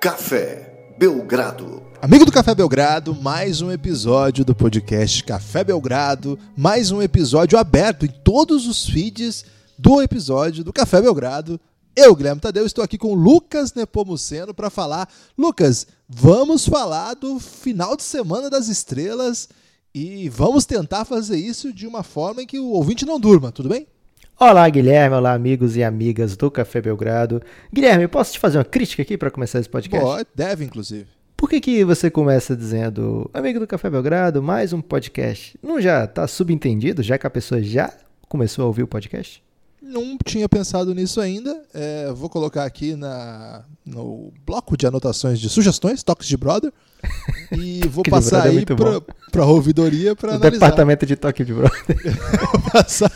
Café Belgrado. Amigo do Café Belgrado, mais um episódio do podcast Café Belgrado, mais um episódio aberto em todos os feeds do episódio do Café Belgrado. Eu, Guilherme Tadeu, estou aqui com Lucas Nepomuceno para falar. Lucas, vamos falar do final de semana das estrelas e vamos tentar fazer isso de uma forma em que o ouvinte não durma, tudo bem? Olá, Guilherme. Olá, amigos e amigas do Café Belgrado. Guilherme, posso te fazer uma crítica aqui para começar esse podcast? Pode, deve, inclusive. Por que, que você começa dizendo, amigo do Café Belgrado, mais um podcast? Não já está subentendido, já que a pessoa já começou a ouvir o podcast? Não tinha pensado nisso ainda. É, vou colocar aqui na, no bloco de anotações de sugestões, toques de brother. E vou passar é aí para a ouvidoria para analisar. Departamento de toque de brother. vou passar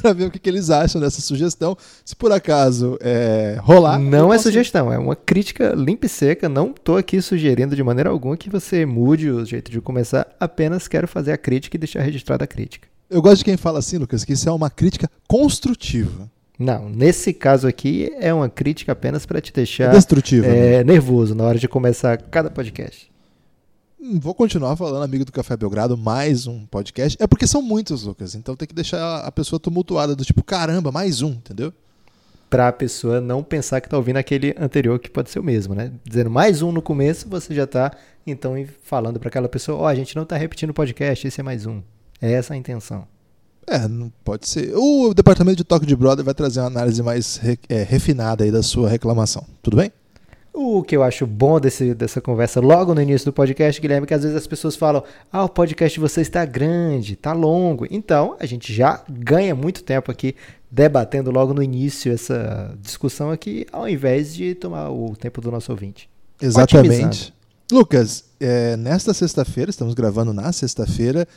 para ver o que, que, eles acham dessa sugestão. Se por acaso é, rolar. Não é posso... sugestão, é uma crítica limpa e seca. Não estou aqui sugerindo de maneira alguma que você mude o jeito de começar. Apenas quero fazer a crítica e deixar registrada a crítica. Eu gosto de quem fala assim, Lucas, que isso é uma crítica construtiva. Não, nesse caso aqui é uma crítica apenas para te deixar Destrutiva, é, né? nervoso na hora de começar cada podcast. Hum, vou continuar falando, amigo do Café Belgrado, mais um podcast. É porque são muitos, Lucas, então tem que deixar a pessoa tumultuada, do tipo, caramba, mais um, entendeu? Pra pessoa não pensar que tá ouvindo aquele anterior, que pode ser o mesmo, né? Dizendo mais um no começo, você já tá, então, falando para aquela pessoa, ó, oh, a gente não tá repetindo o podcast, esse é mais um. É essa a intenção. É, não pode ser. O departamento de toque de brother vai trazer uma análise mais re, é, refinada aí da sua reclamação. Tudo bem? O que eu acho bom desse, dessa conversa logo no início do podcast, Guilherme, é que às vezes as pessoas falam: ah, o podcast de vocês está grande, está longo. Então, a gente já ganha muito tempo aqui debatendo logo no início essa discussão aqui, ao invés de tomar o tempo do nosso ouvinte. Exatamente. Lucas, é, nesta sexta-feira, estamos gravando na sexta-feira,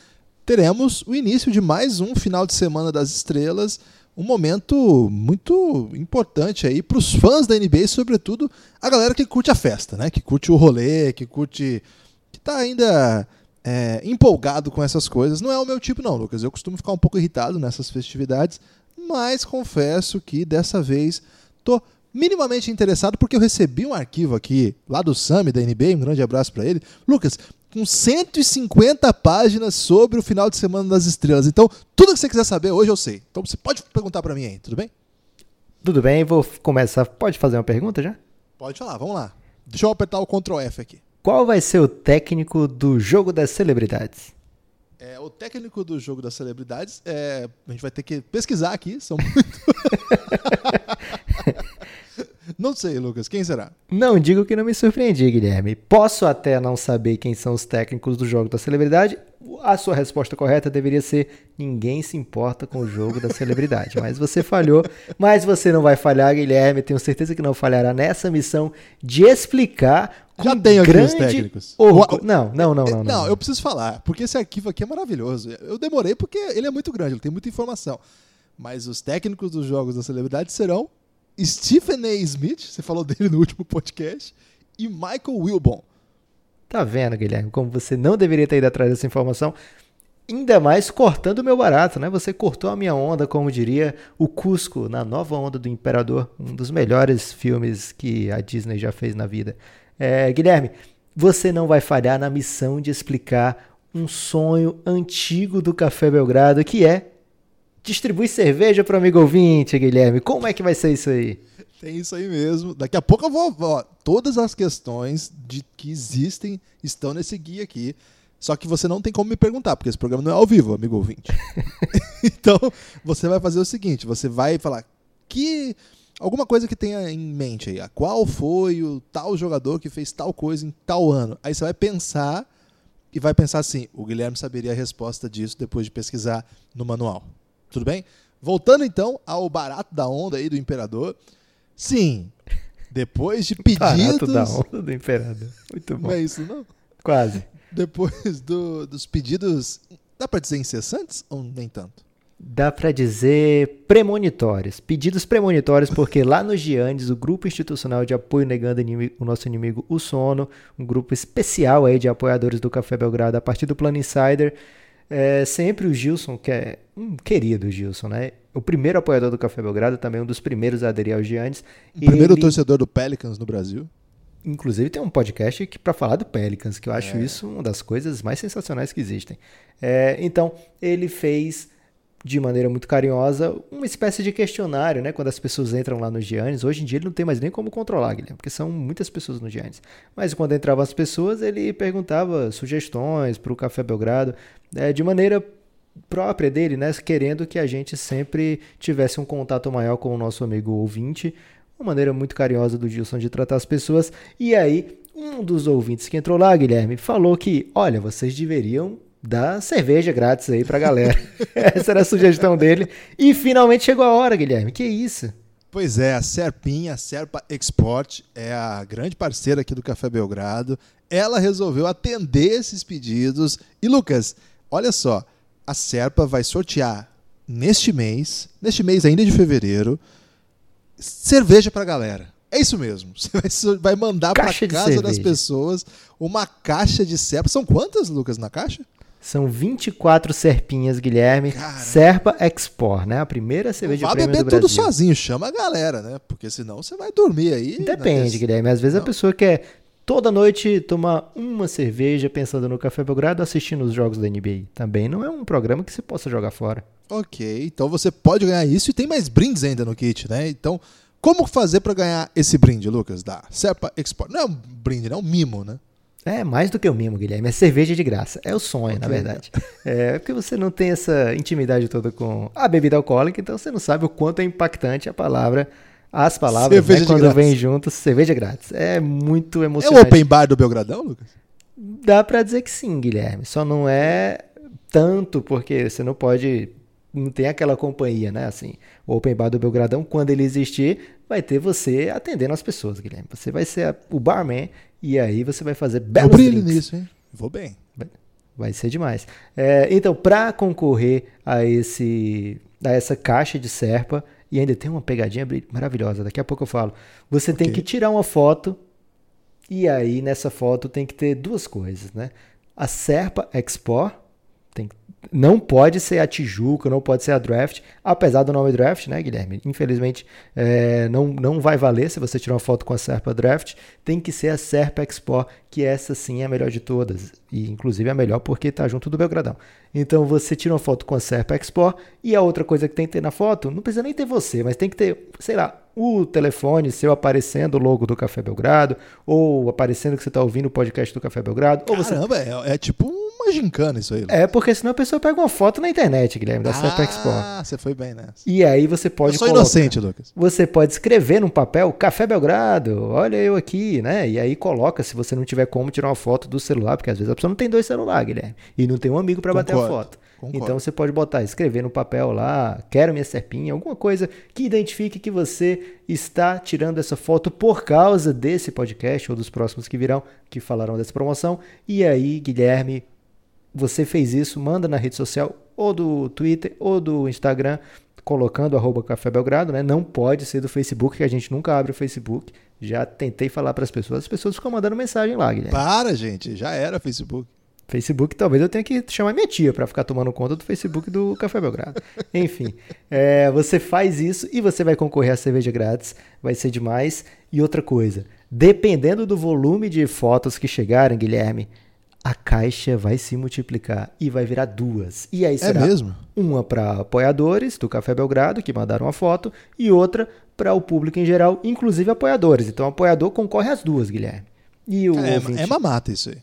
teremos o início de mais um final de semana das estrelas, um momento muito importante aí para os fãs da NBA, sobretudo a galera que curte a festa, né? Que curte o rolê, que curte, que está ainda é, empolgado com essas coisas. Não é o meu tipo não, Lucas. Eu costumo ficar um pouco irritado nessas festividades, mas confesso que dessa vez tô minimamente interessado porque eu recebi um arquivo aqui lá do Sami da NBA, um grande abraço para ele. Lucas, com 150 páginas sobre o final de semana das estrelas. Então, tudo que você quiser saber hoje eu sei. Então você pode perguntar para mim aí, tudo bem? Tudo bem, vou começar. Pode fazer uma pergunta já? Pode falar, vamos lá. Deixa eu apertar o Ctrl F aqui. Qual vai ser o técnico do jogo das celebridades? É, o técnico do jogo das celebridades, é, a gente vai ter que pesquisar aqui, são muito. Não sei, Lucas. Quem será? Não digo que não me surpreendi, Guilherme. Posso até não saber quem são os técnicos do jogo da celebridade. A sua resposta correta deveria ser: ninguém se importa com o jogo da celebridade. Mas você falhou. Mas você não vai falhar, Guilherme. Tenho certeza que não falhará nessa missão de explicar. Já tenho aqui os técnicos. Não, não, não, não, não. Não, eu preciso falar, porque esse arquivo aqui é maravilhoso. Eu demorei porque ele é muito grande, ele tem muita informação. Mas os técnicos dos jogos da celebridade serão Stephen A. Smith, você falou dele no último podcast, e Michael Wilbon. Tá vendo, Guilherme, como você não deveria ter ido atrás dessa informação, ainda mais cortando o meu barato, né? Você cortou a minha onda, como diria o Cusco, na nova onda do Imperador, um dos melhores filmes que a Disney já fez na vida. É, Guilherme, você não vai falhar na missão de explicar um sonho antigo do Café Belgrado, que é distribui cerveja para o amigo ouvinte, Guilherme. Como é que vai ser isso aí? Tem isso aí mesmo. Daqui a pouco eu vou. Ó, todas as questões de que existem estão nesse guia aqui. Só que você não tem como me perguntar, porque esse programa não é ao vivo, amigo ouvinte. então, você vai fazer o seguinte: você vai falar que. Alguma coisa que tenha em mente aí. Qual foi o tal jogador que fez tal coisa em tal ano? Aí você vai pensar e vai pensar assim: o Guilherme saberia a resposta disso depois de pesquisar no manual. Tudo bem? Voltando então ao barato da onda aí do imperador. Sim, depois de pedidos. Barato da onda do imperador. Muito bom. Não é isso, não? Quase. Depois do, dos pedidos. Dá para dizer incessantes ou nem tanto? Dá para dizer premonitórios, pedidos premonitórios, porque lá nos Giandes, o grupo institucional de apoio negando o nosso inimigo, o sono, um grupo especial aí de apoiadores do Café Belgrado a partir do Plano Insider, é sempre o Gilson, que é um querido Gilson, né? O primeiro apoiador do Café Belgrado, também um dos primeiros a aderir ao Giannis. O primeiro ele... torcedor do Pelicans no Brasil. Inclusive tem um podcast que para falar do Pelicans, que eu acho é. isso uma das coisas mais sensacionais que existem. É, então, ele fez de maneira muito carinhosa uma espécie de questionário, né? Quando as pessoas entram lá no Giannis. Hoje em dia ele não tem mais nem como controlar, Guilherme, porque são muitas pessoas no Giannis. Mas quando entravam as pessoas, ele perguntava sugestões para o Café Belgrado, é, de maneira própria dele, né? Querendo que a gente sempre tivesse um contato maior com o nosso amigo ouvinte. Uma maneira muito carinhosa do Gilson de tratar as pessoas. E aí, um dos ouvintes que entrou lá, Guilherme, falou que, olha, vocês deveriam dar cerveja grátis aí pra galera. Essa era a sugestão dele. E finalmente chegou a hora, Guilherme. Que isso? Pois é, a Serpinha, a Serpa Export, é a grande parceira aqui do Café Belgrado. Ela resolveu atender esses pedidos. E Lucas, olha só, a Serpa vai sortear neste mês, neste mês ainda de fevereiro, cerveja pra galera. É isso mesmo. Você vai mandar para casa das pessoas uma caixa de Serpa. São quantas, Lucas, na caixa? São 24 serpinhas, Guilherme. Serpa Export, né? A primeira cerveja de prêmio do Brasil. tudo sozinho, chama a galera, né? Porque senão você vai dormir aí. Depende, Guilherme. Às vezes Não. a pessoa quer toda noite tomar uma cerveja pensando no Café Belgrado assistindo os jogos da NBA. Também não é um programa que você possa jogar fora. Ok, então você pode ganhar isso e tem mais brindes ainda no kit, né? Então, como fazer para ganhar esse brinde, Lucas, da Serpa Export? Não é um brinde, não é um mimo, né? É mais do que o mimo, Guilherme. É cerveja de graça. É o sonho, okay. na verdade. É porque você não tem essa intimidade toda com a bebida alcoólica, então você não sabe o quanto é impactante a palavra, as palavras, né, quando vem juntos, cerveja grátis. É muito emocionante. É o open bar do Belgradão, Lucas? Dá para dizer que sim, Guilherme. Só não é tanto porque você não pode não tem aquela companhia, né? Assim, o Open Bar do Belgradão, quando ele existir, vai ter você atendendo as pessoas, Guilherme. Você vai ser a, o barman e aí você vai fazer belos Eu brilho drinks. nisso, hein? Vou bem. Vai ser demais. É, então, para concorrer a esse a essa caixa de serpa, e ainda tem uma pegadinha maravilhosa, daqui a pouco eu falo. Você okay. tem que tirar uma foto, e aí nessa foto tem que ter duas coisas, né? A Serpa Expo, tem que não pode ser a Tijuca, não pode ser a Draft, apesar do nome Draft, né, Guilherme? Infelizmente, é, não, não vai valer se você tirar uma foto com a Serpa Draft. Tem que ser a Serpa Expo, que essa sim é a melhor de todas. E inclusive é a melhor porque está junto do Belgradão. Então você tira uma foto com a Serpa Expo. E a outra coisa que tem que ter na foto, não precisa nem ter você, mas tem que ter, sei lá, o telefone seu aparecendo o logo do Café Belgrado, ou aparecendo que você está ouvindo o podcast do Café Belgrado. Caramba, você... é, é tipo um uma gincana isso aí. Lucas. É, porque senão a pessoa pega uma foto na internet, Guilherme, da ah, Expo. Ah, você foi bem nessa. E aí você pode. Eu sou colocar, inocente, Lucas. Você pode escrever num papel Café Belgrado, olha eu aqui, né? E aí coloca, se você não tiver como tirar uma foto do celular, porque às vezes a pessoa não tem dois celulares, Guilherme, e não tem um amigo para bater a foto. Concordo. Então você pode botar, escrever no papel lá, quero minha serpinha, alguma coisa que identifique que você está tirando essa foto por causa desse podcast ou dos próximos que virão, que falarão dessa promoção. E aí, Guilherme, você fez isso, manda na rede social ou do Twitter ou do Instagram, colocando arroba Café Belgrado, né? Não pode ser do Facebook, que a gente nunca abre o Facebook. Já tentei falar para as pessoas, as pessoas ficam mandando mensagem lá, Guilherme. Para, gente, já era Facebook. Facebook, talvez eu tenha que chamar minha tia para ficar tomando conta do Facebook do Café Belgrado. Enfim, é, você faz isso e você vai concorrer a cerveja grátis, vai ser demais. E outra coisa, dependendo do volume de fotos que chegarem, Guilherme, a caixa vai se multiplicar e vai virar duas. E aí é será é mesmo? uma para apoiadores do Café Belgrado, que mandaram a foto, e outra para o público em geral, inclusive apoiadores. Então, o apoiador concorre às duas, Guilherme. E o é, ouvinte... é mamata isso aí.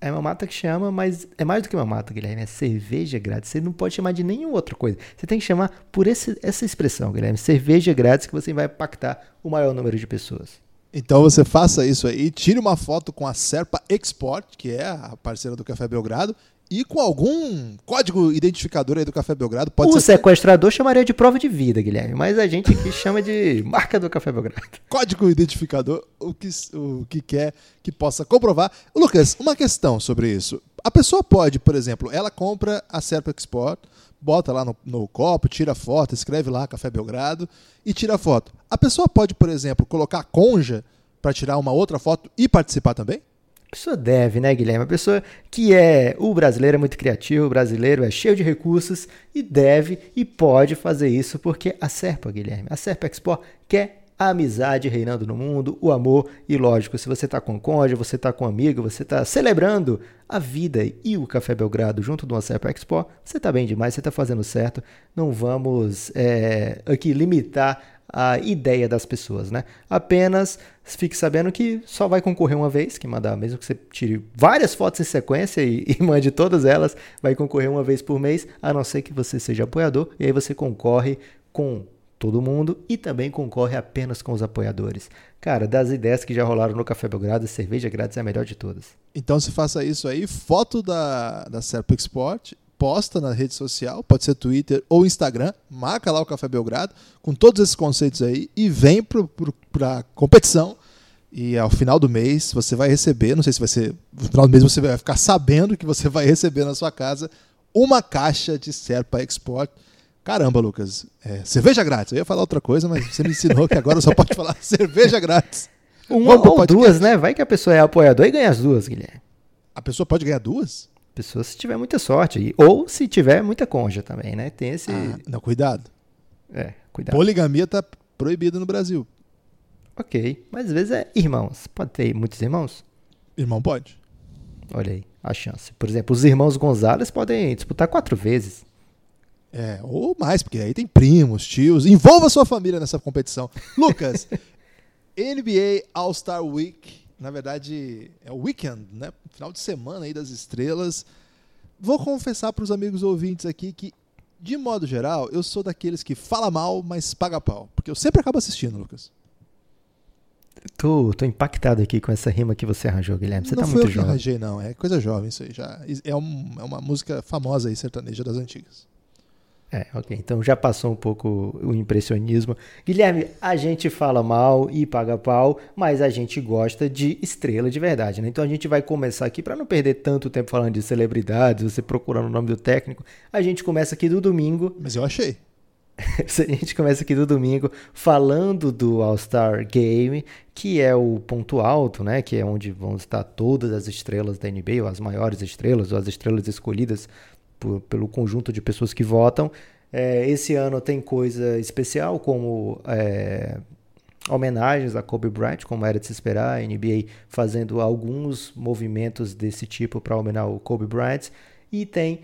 É mamata que chama, mas é mais do que mamata, Guilherme. É cerveja grátis. Você não pode chamar de nenhuma outra coisa. Você tem que chamar por esse, essa expressão, Guilherme. Cerveja grátis que você vai impactar o maior número de pessoas. Então você faça isso aí, tire uma foto com a Serpa Export, que é a parceira do Café Belgrado, e com algum código identificador aí do Café Belgrado. Pode o ser sequestrador chamaria de prova de vida, Guilherme, mas a gente aqui chama de marca do Café Belgrado. Código identificador, o que, o que quer que possa comprovar. Lucas, uma questão sobre isso. A pessoa pode, por exemplo, ela compra a Serpa Export, bota lá no, no copo, tira foto, escreve lá Café Belgrado e tira foto. A pessoa pode, por exemplo, colocar a conja para tirar uma outra foto e participar também? A pessoa deve, né, Guilherme? A pessoa que é. O brasileiro é muito criativo, o brasileiro é cheio de recursos e deve e pode fazer isso porque a Serpa, Guilherme, a Serpa Expo quer a amizade reinando no mundo, o amor e, lógico, se você está com cônjuge, você está com amigo, você está celebrando a vida e o Café Belgrado junto do Ancepa Expo, você está bem demais, você está fazendo certo. Não vamos é, aqui limitar a ideia das pessoas, né? Apenas fique sabendo que só vai concorrer uma vez, que mandar, mesmo que você tire várias fotos em sequência e, e, mande todas elas, vai concorrer uma vez por mês, a não ser que você seja apoiador, e aí você concorre com todo mundo e também concorre apenas com os apoiadores. Cara, das ideias que já rolaram no Café Belgrado, cerveja grátis é a melhor de todas. Então se faça isso aí, foto da, da Serpa Export, posta na rede social, pode ser Twitter ou Instagram, marca lá o Café Belgrado, com todos esses conceitos aí, e vem para a competição. E ao final do mês você vai receber, não sei se vai ser. No final do mês você vai ficar sabendo que você vai receber na sua casa uma caixa de Serpa Export Caramba, Lucas, é, cerveja grátis. Eu ia falar outra coisa, mas você me ensinou que agora só pode falar cerveja grátis. Uma ou duas, né? Vai que a pessoa é apoiador e ganha as duas, Guilherme. A pessoa pode ganhar duas? Pessoa se tiver muita sorte. Ou se tiver muita conja também, né? Tem esse. Ah, não, cuidado. É, cuidado. Poligamia tá proibida no Brasil. Ok. Mas às vezes é irmãos. Pode ter muitos irmãos? Irmão pode. Olha aí, a chance. Por exemplo, os irmãos Gonzalez podem disputar quatro vezes. É, ou mais, porque aí tem primos, tios. Envolva sua família nessa competição. Lucas, NBA All-Star Week, na verdade é o weekend, né? Final de semana aí das estrelas. Vou confessar para os amigos ouvintes aqui que, de modo geral, eu sou daqueles que fala mal, mas paga pau. Porque eu sempre acabo assistindo, Lucas. Tô, tô impactado aqui com essa rima que você arranjou, Guilherme. Você não tá muito eu jovem. Não arranjei, não. É coisa jovem isso aí. Já. É, um, é uma música famosa aí, sertaneja das antigas. É, ok. Então já passou um pouco o impressionismo. Guilherme, a gente fala mal e paga pau, mas a gente gosta de estrela de verdade, né? Então a gente vai começar aqui, para não perder tanto tempo falando de celebridades, você procurando o nome do técnico, a gente começa aqui do domingo. Mas eu achei. a gente começa aqui do domingo falando do All-Star Game, que é o ponto alto, né? Que é onde vão estar todas as estrelas da NBA, ou as maiores estrelas, ou as estrelas escolhidas por, pelo conjunto de pessoas que votam. É, esse ano tem coisa especial, como é, homenagens a Kobe Bryant, como era de se esperar, a NBA fazendo alguns movimentos desse tipo para homenagear o Kobe Bryant. E tem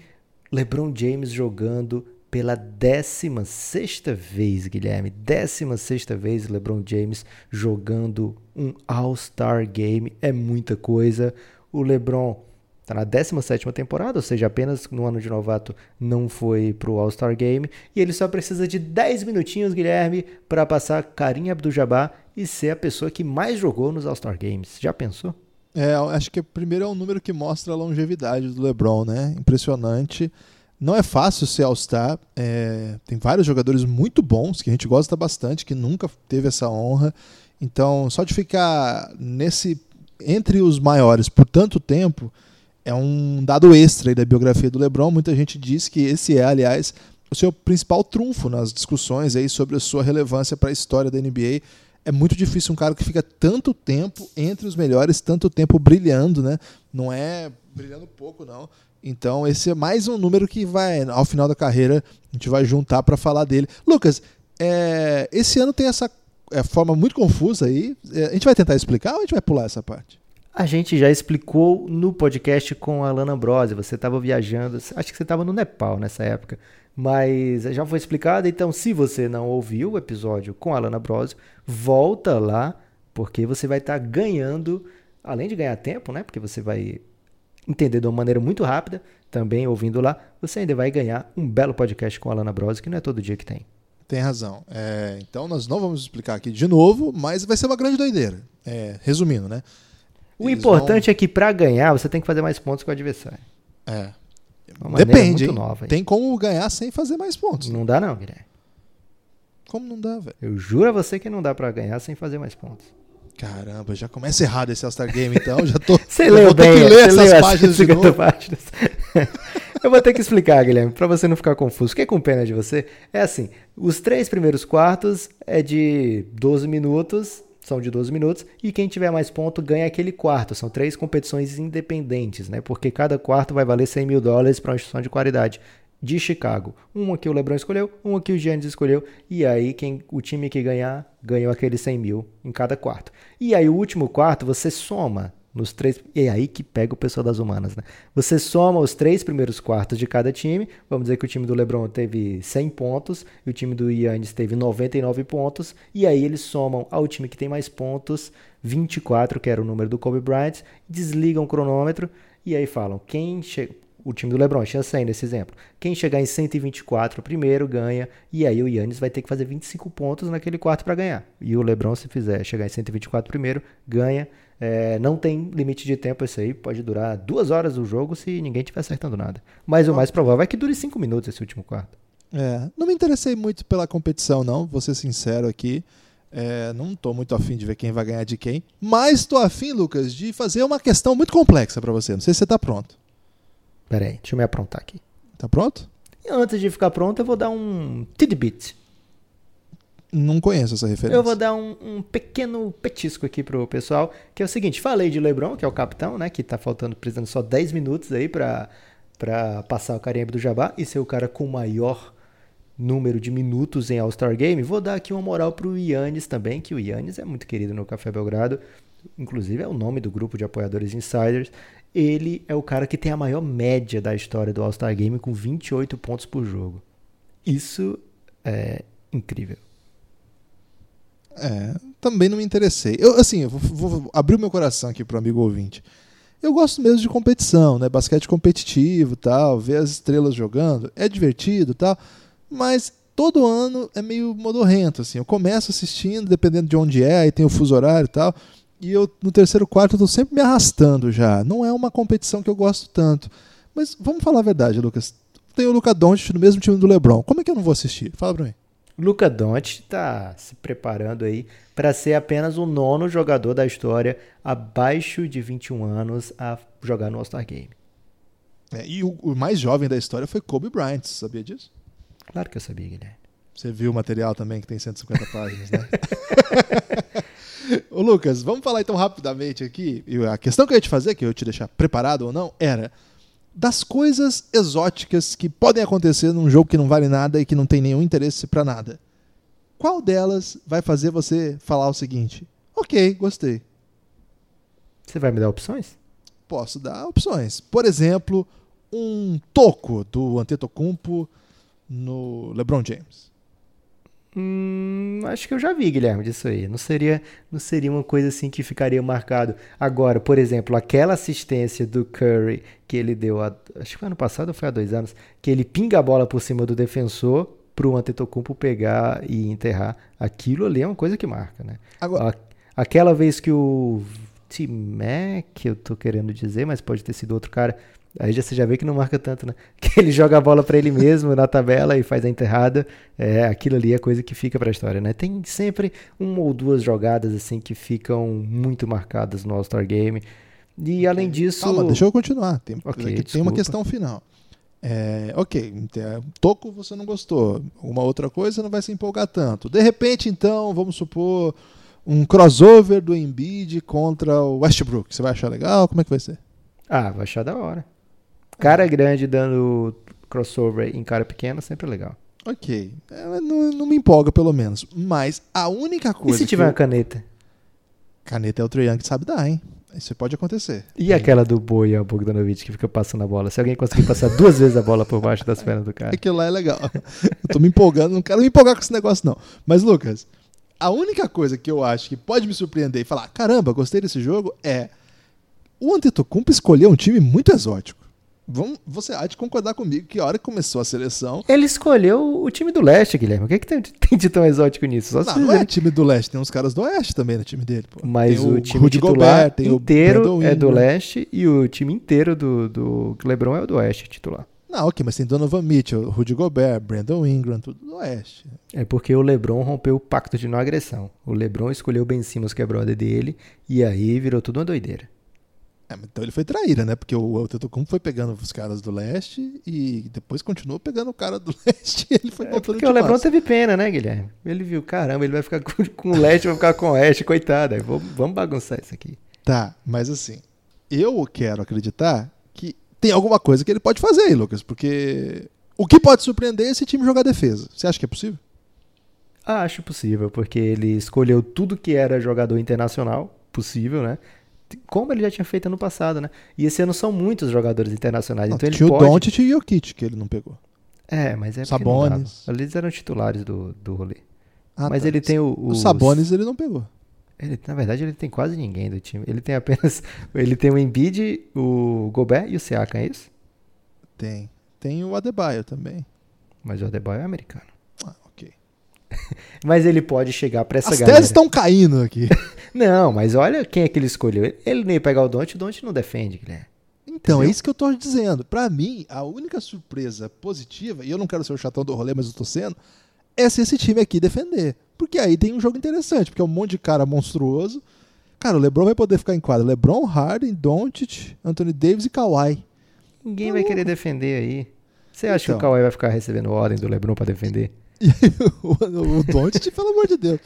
LeBron James jogando pela 16 vez, Guilherme. 16 vez LeBron James jogando um All-Star Game. É muita coisa. O LeBron Está na 17 temporada, ou seja, apenas no ano de novato não foi para o All-Star Game. E ele só precisa de 10 minutinhos, Guilherme, para passar Karim Abdul-Jabbar e ser a pessoa que mais jogou nos All-Star Games. Já pensou? É, acho que primeiro é um número que mostra a longevidade do LeBron, né? Impressionante. Não é fácil ser All-Star. É, tem vários jogadores muito bons que a gente gosta bastante, que nunca teve essa honra. Então, só de ficar nesse entre os maiores por tanto tempo é um dado extra da biografia do LeBron. Muita gente diz que esse é, aliás, o seu principal trunfo nas discussões aí sobre a sua relevância para a história da NBA. É muito difícil um cara que fica tanto tempo entre os melhores, tanto tempo brilhando, né? Não é brilhando pouco, não. Então, esse é mais um número que vai, ao final da carreira, a gente vai juntar para falar dele. Lucas, é, esse ano tem essa é, forma muito confusa aí. É, a gente vai tentar explicar ou a gente vai pular essa parte? A gente já explicou no podcast com a Lana Ambrose. Você estava viajando, acho que você estava no Nepal nessa época. Mas já foi explicado, então se você não ouviu o episódio com a Lana Ambrose, volta lá, porque você vai estar tá ganhando, além de ganhar tempo, né? Porque você vai entender de uma maneira muito rápida, também ouvindo lá, você ainda vai ganhar um belo podcast com a Lana Brose, que não é todo dia que tem. Tem razão. É, então nós não vamos explicar aqui de novo, mas vai ser uma grande doideira. É, resumindo, né? O Eles importante vão... é que para ganhar você tem que fazer mais pontos que o adversário. É. Depende. Nova, tem como ganhar sem fazer mais pontos. Não dá não, Guilherme. Como não dá, velho? Eu juro a você que não dá para ganhar sem fazer mais pontos. Caramba, já começa errado esse All-Star Game, então. Já tô. você leu bem, que ler essas páginas de novo. páginas. Eu vou ter que explicar, Guilherme, para você não ficar confuso. Fiquei com pena de você. É assim: os três primeiros quartos é de 12 minutos são de 12 minutos, e quem tiver mais ponto ganha aquele quarto. São três competições independentes, né? Porque cada quarto vai valer 100 mil dólares para uma instituição de qualidade. de Chicago. Uma que o LeBron escolheu, uma que o Giannis escolheu. E aí quem, o time que ganhar, ganhou aqueles 100 mil em cada quarto. E aí o último quarto você soma nos três. E é aí que pega o pessoal das humanas, né? Você soma os três primeiros quartos de cada time. Vamos dizer que o time do LeBron teve 100 pontos e o time do Yannis teve 99 pontos. E aí eles somam ao time que tem mais pontos, 24, que era o número do Kobe Bryant, desligam o cronômetro e aí falam quem chega o time do LeBron, tinha 100 nesse exemplo. Quem chegar em 124 primeiro ganha, e aí o Yannis vai ter que fazer 25 pontos naquele quarto para ganhar. E o LeBron, se fizer chegar em 124 primeiro, ganha. É, não tem limite de tempo esse aí, pode durar duas horas o jogo se ninguém estiver acertando nada. Mas o mais provável é que dure cinco minutos esse último quarto. É, não me interessei muito pela competição, não, vou ser sincero aqui. É, não estou muito afim de ver quem vai ganhar de quem, mas estou afim, Lucas, de fazer uma questão muito complexa para você. Não sei se você está pronto. Pera aí, deixa eu me aprontar aqui. Tá pronto? E antes de ficar pronto, eu vou dar um tidbit. Não conheço essa referência. Eu vou dar um, um, pequeno petisco aqui pro pessoal, que é o seguinte, falei de LeBron, que é o capitão, né, que tá faltando, precisando só 10 minutos aí pra, pra passar o carimbo do Jabá e ser o cara com maior número de minutos em All-Star Game. Vou dar aqui uma moral pro Yannis também, que o Yannis é muito querido no Café Belgrado, inclusive é o nome do grupo de apoiadores insiders ele é o cara que tem a maior média da história do All-Star Game com 28 pontos por jogo. Isso é incrível. É, também não me interessei. Eu, assim, eu vou, vou abrir o meu coração aqui pro amigo ouvinte. Eu gosto mesmo de competição, né? Basquete competitivo, tal, ver as estrelas jogando, é divertido, tal, mas todo ano é meio modorrento, assim. Eu começo assistindo, dependendo de onde é, aí tem o fuso horário e tal. E eu, no terceiro quarto, eu tô sempre me arrastando já. Não é uma competição que eu gosto tanto. Mas vamos falar a verdade, Lucas. Tem o Luca Doncic no mesmo time do LeBron. Como é que eu não vou assistir? Fala pra mim. Luca Doncic está se preparando aí para ser apenas o nono jogador da história abaixo de 21 anos a jogar no All-Star Game. É, e o, o, mais jovem da história foi Kobe Bryant, sabia disso? Claro que eu sabia, Guilherme. Você viu o material também que tem 150 páginas, né? Ô Lucas, vamos falar então rapidamente aqui. A questão que eu ia te fazer, que eu ia te deixar preparado ou não, era das coisas exóticas que podem acontecer num jogo que não vale nada e que não tem nenhum interesse para nada. Qual delas vai fazer você falar o seguinte? Ok, gostei. Você vai me dar opções? Posso dar opções. Por exemplo, um toco do Antetokounmpo no LeBron James. Hum, acho que eu já vi, Guilherme, disso aí. Não seria, não seria uma coisa assim que ficaria marcado. Agora, por exemplo, aquela assistência do Curry que ele deu, a, acho que foi ano passado ou foi há dois anos, que ele pinga a bola por cima do defensor para o Antetokounmpo pegar e enterrar. Aquilo ali é uma coisa que marca, né? Agora... Aquela vez que o T-Mac, eu tô querendo dizer, mas pode ter sido outro cara, Aí já, você já vê que não marca tanto, né? Que ele joga a bola para ele mesmo na tabela e faz a enterrada. É, aquilo ali é coisa que fica para a história, né? Tem sempre uma ou duas jogadas assim que ficam muito marcadas no All-Star Game. E além disso. Calma, deixa eu continuar. Tem, okay, tem uma questão final. É, ok, toco você não gostou. Uma outra coisa não vai se empolgar tanto. De repente, então, vamos supor um crossover do Embiid contra o Westbrook. Você vai achar legal? Como é que vai ser? Ah, vai achar da hora. Cara grande dando crossover em cara pequena sempre é legal. Ok. É, não, não, me empolga, pelo menos. Mas a única coisa. E se tiver eu... uma caneta? Caneta é o Young que sabe dar, hein? Isso pode acontecer. E aquela do Boi, o Bogdanovich, que fica passando a bola? Se alguém conseguir passar duas vezes a bola por baixo das pernas do cara. Aquilo lá é legal. Eu tô me empolgando, não quero me empolgar com esse negócio, não. Mas, Lucas, a única coisa que eu acho que pode me surpreender e falar: caramba, gostei desse jogo é. O Antetokounmpo escolheu um time muito exótico. Vamos, você há de concordar comigo que a hora que começou a seleção. Ele escolheu o time do leste, Guilherme. O que, é que tem, tem de tão exótico nisso? Só não, não é time do leste, tem uns caras do oeste também no time dele. Pô. Mas tem o, time Rudy titular Gobert, inteiro é do leste e o time inteiro do, do Lebron é o do oeste titular. Não, ok, mas tem Donovan Mitchell, Rudy Gobert, Brandon Ingram, tudo do oeste. É porque o LeBron rompeu o pacto de não agressão. O LeBron escolheu o Ben Simmons, que é brother dele, e aí virou tudo uma doideira. É, então ele foi traíra, né? Porque o Antetokounmpo foi pegando os caras do leste e depois continuou pegando o cara do leste e ele foi é Porque o Lebron teve pena, né, Guilherme? Ele viu, caramba, ele vai ficar com, com o leste, vai ficar com o oeste, coitado. Vamos bagunçar isso aqui. Tá, mas assim, eu quero acreditar que tem alguma coisa que ele pode fazer aí, Lucas, porque O que pode surpreender é esse time jogar defesa. Você acha que é possível? Acho possível, porque ele escolheu tudo que era jogador internacional possível, né? Como ele já tinha feito ano passado, né? E esse ano são muitos jogadores internacionais, Não, então ele tinha pode... o Doncic e o Jokic que ele não pegou. É, mas é dava. Eles eram titulares do, do rolê. Ah, mas tá. ele tem o... O os- Sabonis ele não pegou. Ele, na verdade, ele tem quase ninguém do time. Ele tem apenas... Ele tem o Embiid, o Gobert e o Siakam, é isso? Tem. Tem o Adebayo também. Mas o Adebayo é americano. Ah, ok. Mas ele pode chegar pra essa As galera. teses estão caindo aqui. Não, mas olha quem é que ele escolheu. Ele nem ia pegar o Don't, o Don't não defende, Guilherme. Então, Entendeu? é isso que eu tô dizendo. Pra mim, a única surpresa positiva, e eu não quero ser o chatão do rolê, mas eu tô sendo, é se esse time aqui defender. Porque aí tem um jogo interessante, porque é um monte de cara monstruoso. Cara, o LeBron vai poder ficar em quadra. LeBron, Harden, Doncic, Anthony Davis e Kawhi. Ninguém Tá vai louco. querer defender aí. Você acha que o Então. Kawhi vai ficar recebendo ordem do LeBron pra defender? E aí, o, o Doncic, pelo amor de Deus.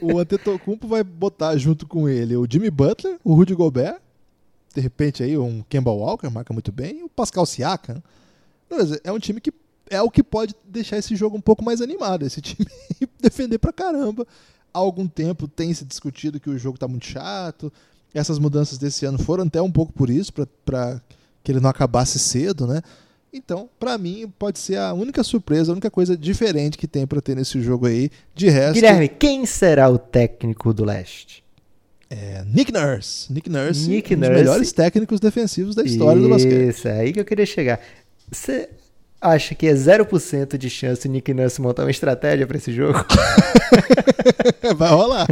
O Antetokounmpo vai botar junto com ele o Jimmy Butler, o Rudy Gobert, de repente aí um Kemba Walker, marca muito bem, e o Pascal Siakam. É um time que é o que pode deixar esse jogo um pouco mais animado. Esse time defender pra caramba. Há algum tempo tem se discutido que o jogo tá muito chato. Essas mudanças desse ano foram até um pouco por isso, pra que ele não acabasse cedo, né? Então, pra mim, pode ser a única surpresa, a única coisa diferente que tem pra ter nesse jogo aí. De resto, Guilherme, quem será o técnico do leste? é Nick Nurse. Nick Nurse, Nick um dos Nurse. melhores técnicos defensivos da história do basquete. Isso, é aí que eu queria chegar. Você acha que é 0% de chance o Nick Nurse montar uma estratégia pra esse jogo? Vai rolar.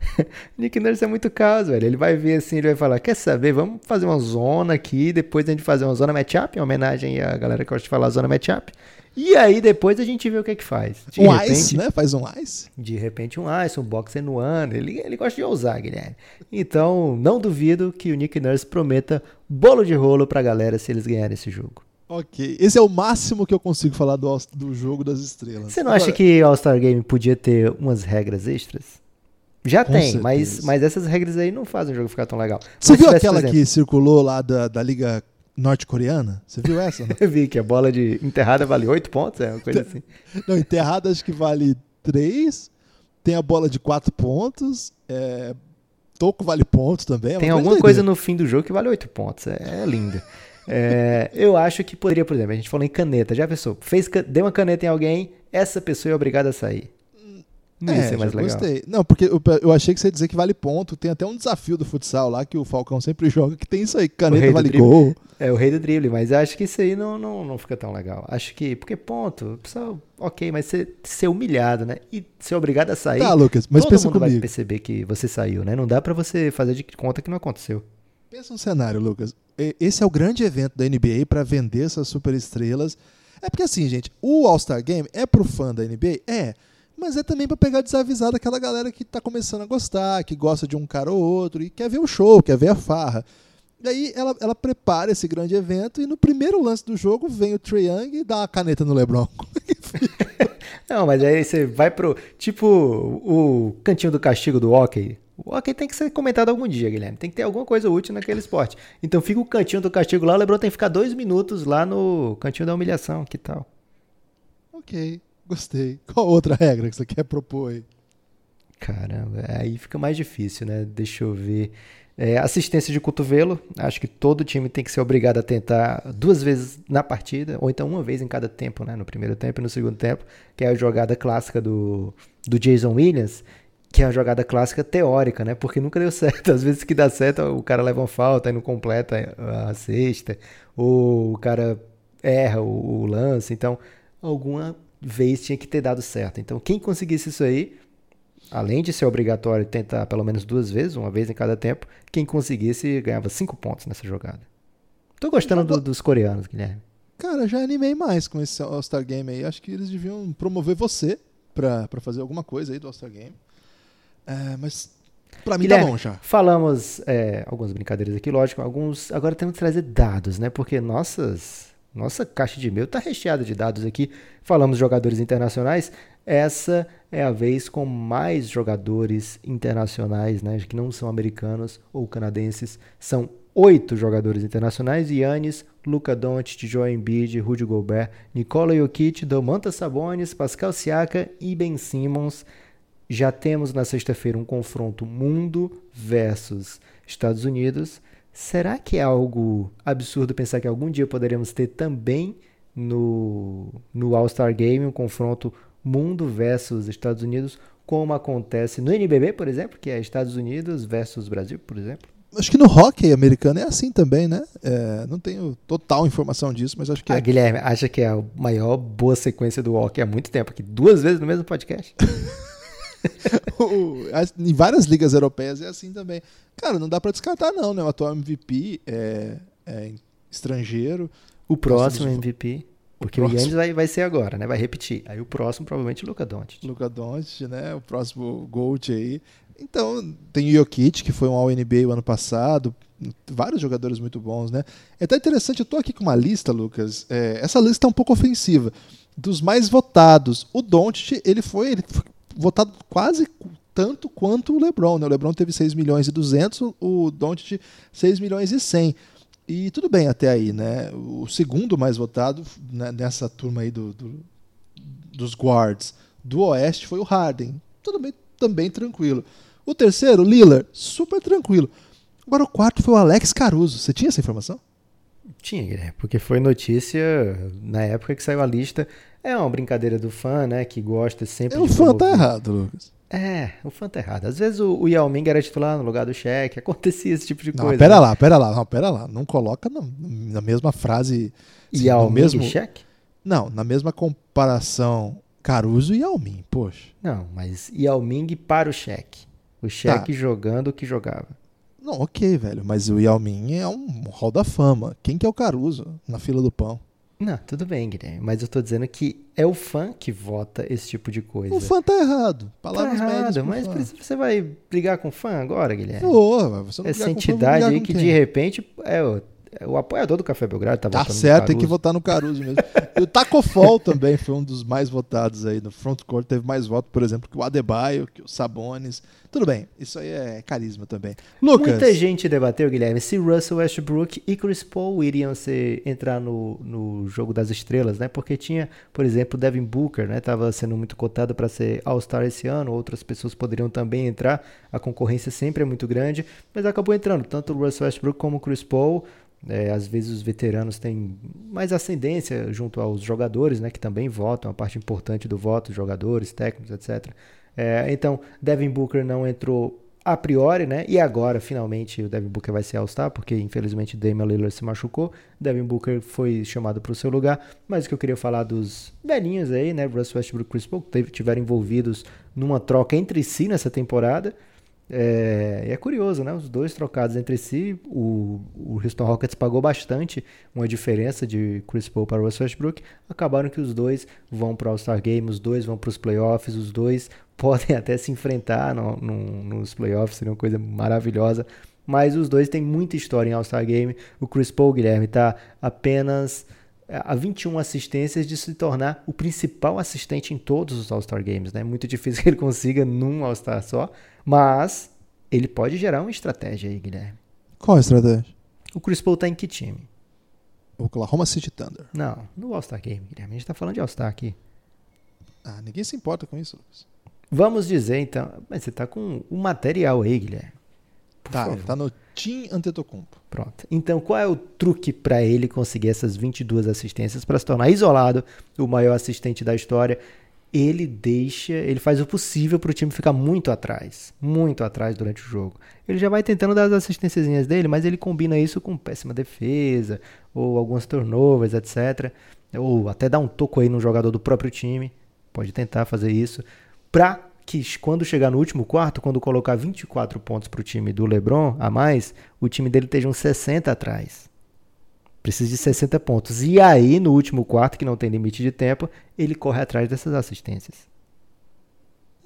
Nick Nurse é muito caso, velho. Ele vai ver assim, ele vai falar: Quer saber? Vamos fazer uma zona aqui, depois a gente fazer uma zona matchup, em homenagem à galera que gosta de falar zona matchup. E aí depois a gente vê o que é que faz. De um repente, ice, né? Faz um ice. De repente um ice, um boxer no ano. Ele, ele gosta de ousar, Guilherme. Então, não duvido que o Nick Nurse prometa bolo de rolo pra galera se eles ganharem esse jogo. Ok. Esse é o máximo que eu consigo falar do, do jogo das estrelas. Você não acha Agora, que All-Star Game podia ter umas regras extras? Já Com tem, mas, certeza. mas essas regras aí não fazem o jogo ficar tão legal. Você Mas viu tivesse, aquela exemplo, que circulou lá da, da Liga Norte-Coreana? Você viu essa? Eu vi que a bola de enterrada vale 8 pontos, é uma coisa assim. Não, enterrada acho que vale 3. Tem a bola de 4 pontos. É, toco vale pontos também. é Tem coisa alguma doideira. coisa no fim do jogo que vale 8 pontos. É, é lindo. É, eu acho que poderia, por exemplo, a gente falou em caneta. Já pensou? Fez, deu uma caneta em alguém, essa pessoa é obrigada a sair. Não É, mais legal. gostei. Não, porque eu, eu achei que você ia dizer que vale ponto. Tem até um desafio do futsal lá que o Falcão sempre joga, que tem isso aí. Caneta vale gol. É o rei do drible, mas eu acho que isso aí não, não, não fica tão legal. Acho que, porque ponto, pessoal, ok, mas ser, ser humilhado, né? E ser obrigado a sair. Tá, Lucas, mas todo pensa mundo vai comigo. perceber que você saiu, né? Não dá pra você fazer de conta que não aconteceu. Pensa um cenário, Lucas. Esse é o grande evento da NBA para vender essas superestrelas. É porque assim, gente, o All-Star Game é pro fã da NBA? É. Mas é também para pegar desavisado aquela galera que tá começando a gostar, que gosta de um cara ou outro e quer ver o show, quer ver a farra. E aí ela, ela prepara esse grande evento e no primeiro lance do jogo vem o Trae Young e dá uma caneta no LeBron. Não, mas aí você vai pro. Tipo o cantinho do castigo do hockey. O hockey tem que ser comentado algum dia, Guilherme. Tem que ter alguma coisa útil naquele esporte. Então fica o cantinho do castigo lá, o Lebron tem que ficar dois minutos lá no cantinho da humilhação. Que tal? ok, gostei. Qual outra regra que você quer propor aí? Caramba, aí fica mais difícil, né? Deixa eu ver. É, assistência de cotovelo. Acho que todo time tem que ser obrigado a tentar duas vezes na partida, ou então uma vez em cada tempo, né? No primeiro tempo e no segundo tempo, que é a jogada clássica do, do Jason Williams, que é a jogada clássica teórica, né? Porque nunca deu certo. Às vezes que dá certo, o cara leva uma falta e não completa a cesta, ou o cara erra o, o lance. Então, alguma vez tinha que ter dado certo. Então, quem conseguisse isso aí além de ser obrigatório tentar pelo menos duas vezes, uma vez em cada tempo, quem conseguisse ganhava cinco pontos nessa jogada. Tô gostando do- dos coreanos, Guilherme. Cara, já animei mais com esse All-Star Game aí. Acho que eles deviam promover você pra, pra fazer alguma coisa aí do All-Star Game. É, mas pra mim Guilherme, tá bom já. Falamos é, algumas brincadeiras aqui, lógico, alguns. Agora temos que trazer dados, né? Porque nossas, nossa caixa de e-mail tá recheada de dados aqui. Falamos de jogadores internacionais. Essa é a vez com mais jogadores internacionais, né? Que não são americanos ou canadenses, são oito jogadores internacionais: Yannis, Luka Doncic, Joel Embiid, Rudy Gobert, Nikola Jokic, Domantas Sabonis, Pascal Siaka e Ben Simmons. Já temos na sexta-feira um confronto mundo versus Estados Unidos. Será que é algo absurdo pensar que algum dia poderemos ter também no, no All-Star Game um confronto mundo versus Estados Unidos, como acontece no NBB, por exemplo, que é Estados Unidos versus Brasil, por exemplo? Acho que no hockey americano é assim também, né? É, não tenho total informação disso, mas acho que ah, é. Guilherme, acha que é a maior boa sequência do hockey há muito tempo, aqui duas vezes no mesmo podcast. em várias ligas europeias é assim também. Cara, não dá para descartar não, né? O atual MVP é, é estrangeiro. O próximo MVP. Porque o, o Yannis vai, vai ser agora, né? Vai repetir. Aí o próximo, provavelmente, Luca Doncic. Luca Doncic, né? O próximo Gold aí. Então, tem o Jokic, que foi um All-NBA o ano passado. Vários jogadores muito bons, né? É até interessante, eu tô aqui com uma lista, Lucas. É, essa lista é um pouco ofensiva. Dos mais votados, o Doncic, ele foi, ele foi votado quase tanto quanto o LeBron, né? O LeBron teve 6 milhões e 200, o Doncic 6 milhões e 100. E tudo bem até aí, né? O segundo mais votado né, nessa turma aí do, do, dos guards do Oeste foi o Harden. Tudo bem, também tranquilo. O terceiro, Lillard, super tranquilo. Agora o quarto foi o Alex Caruso. Você tinha essa informação? Tinha, porque foi notícia na época que saiu a lista. É uma brincadeira do fã, né? Que gosta sempre é, de. O fã tá errado, Lucas. É, o fã tá errado. Às vezes o, o Yao Ming era titular no lugar do cheque, acontecia esse tipo de não, coisa. Pera né? lá, pera lá, não, pera lá. Não coloca na, na mesma frase. Assim, Yao Ming mesmo... cheque? Não, na mesma comparação Caruso e Yao Ming, poxa. Não, mas Yao Ming para o cheque. O cheque tá. jogando o que jogava. Não, ok, velho, mas o Yao Ming é um hall da fama. Quem que é o Caruso na fila do pão? Não, tudo bem, Guilherme, mas eu tô dizendo que é o fã que vota esse tipo de coisa. O fã tá errado. Palavras tá errado, mas fã. você vai brigar com o fã agora, Guilherme? Oh, você não Essa entidade aí que de repente é o, apoiador do Café Belgrado tá, tá votando certo, tem que votar no Caruso mesmo. e o Tacofol também foi um dos mais votados aí no frontcourt, teve mais votos, por exemplo, que o Adebayo, que o Sabonis. Tudo bem, isso aí é carisma também. Lucas. Muita gente debateu, Guilherme, se Russell Westbrook e Chris Paul iriam ser, entrar no, no jogo das estrelas, né? Porque tinha, por exemplo, Devin Booker, né? Tava sendo muito cotado para ser All-Star esse ano, outras pessoas poderiam também entrar. A concorrência sempre é muito grande, mas acabou entrando tanto o Russell Westbrook como o Chris Paul. É, às vezes os veteranos têm mais ascendência junto aos jogadores, né, que também votam, a parte importante do voto, jogadores, técnicos, etc. É, então, Devin Booker não entrou a priori, né? E agora, finalmente, o Devin Booker vai ser All-Star, porque infelizmente Damian Lillard se machucou. Devin Booker foi chamado para o seu lugar. Mas o que eu queria falar dos velhinhos aí, né? Russell Westbrook e Chris Paul, tiveram envolvidos numa troca entre si nessa temporada. É, é, curioso, né? Os dois trocados entre si, o, o Houston Rockets pagou bastante uma diferença de Chris Paul para o Russell Westbrook. Acabaram que os dois vão para o All-Star Game, os dois vão para os playoffs, os dois podem até se enfrentar no, no, nos playoffs, seria uma coisa maravilhosa. Mas os dois têm muita história em All-Star Game. O Chris Paul, Guilherme, está apenas é, a 21 assistências de se tornar o principal assistente em todos os All-Star Games. É né? muito difícil que ele consiga num All-Star só, mas ele pode gerar uma estratégia aí, Guilherme. Qual a estratégia? O Chris Paul tá em que time? Oklahoma City Thunder. Não, no All-Star Game, Guilherme. A gente tá falando de All-Star aqui. Ah, ninguém se importa com isso, Lucas. Vamos dizer então. Mas você tá com o material aí, Guilherme. Por tá, favor. tá no Team Antetokounmpo. Pronto. Então, qual é o truque para ele conseguir essas 22 assistências para se tornar isolado, o maior assistente da história? Ele deixa, ele faz o possível para o time ficar muito atrás, muito atrás durante o jogo. Ele já vai tentando dar as assistências dele, mas ele combina isso com péssima defesa, ou alguns turnovers, etc. Ou até dar um toco aí no jogador do próprio time. Pode tentar fazer isso. Para que quando chegar no último quarto, quando colocar 24 pontos para o time do LeBron a mais, o time dele esteja uns 60 atrás. Precisa de 60 pontos. E aí, no último quarto, que não tem limite de tempo, ele corre atrás dessas assistências.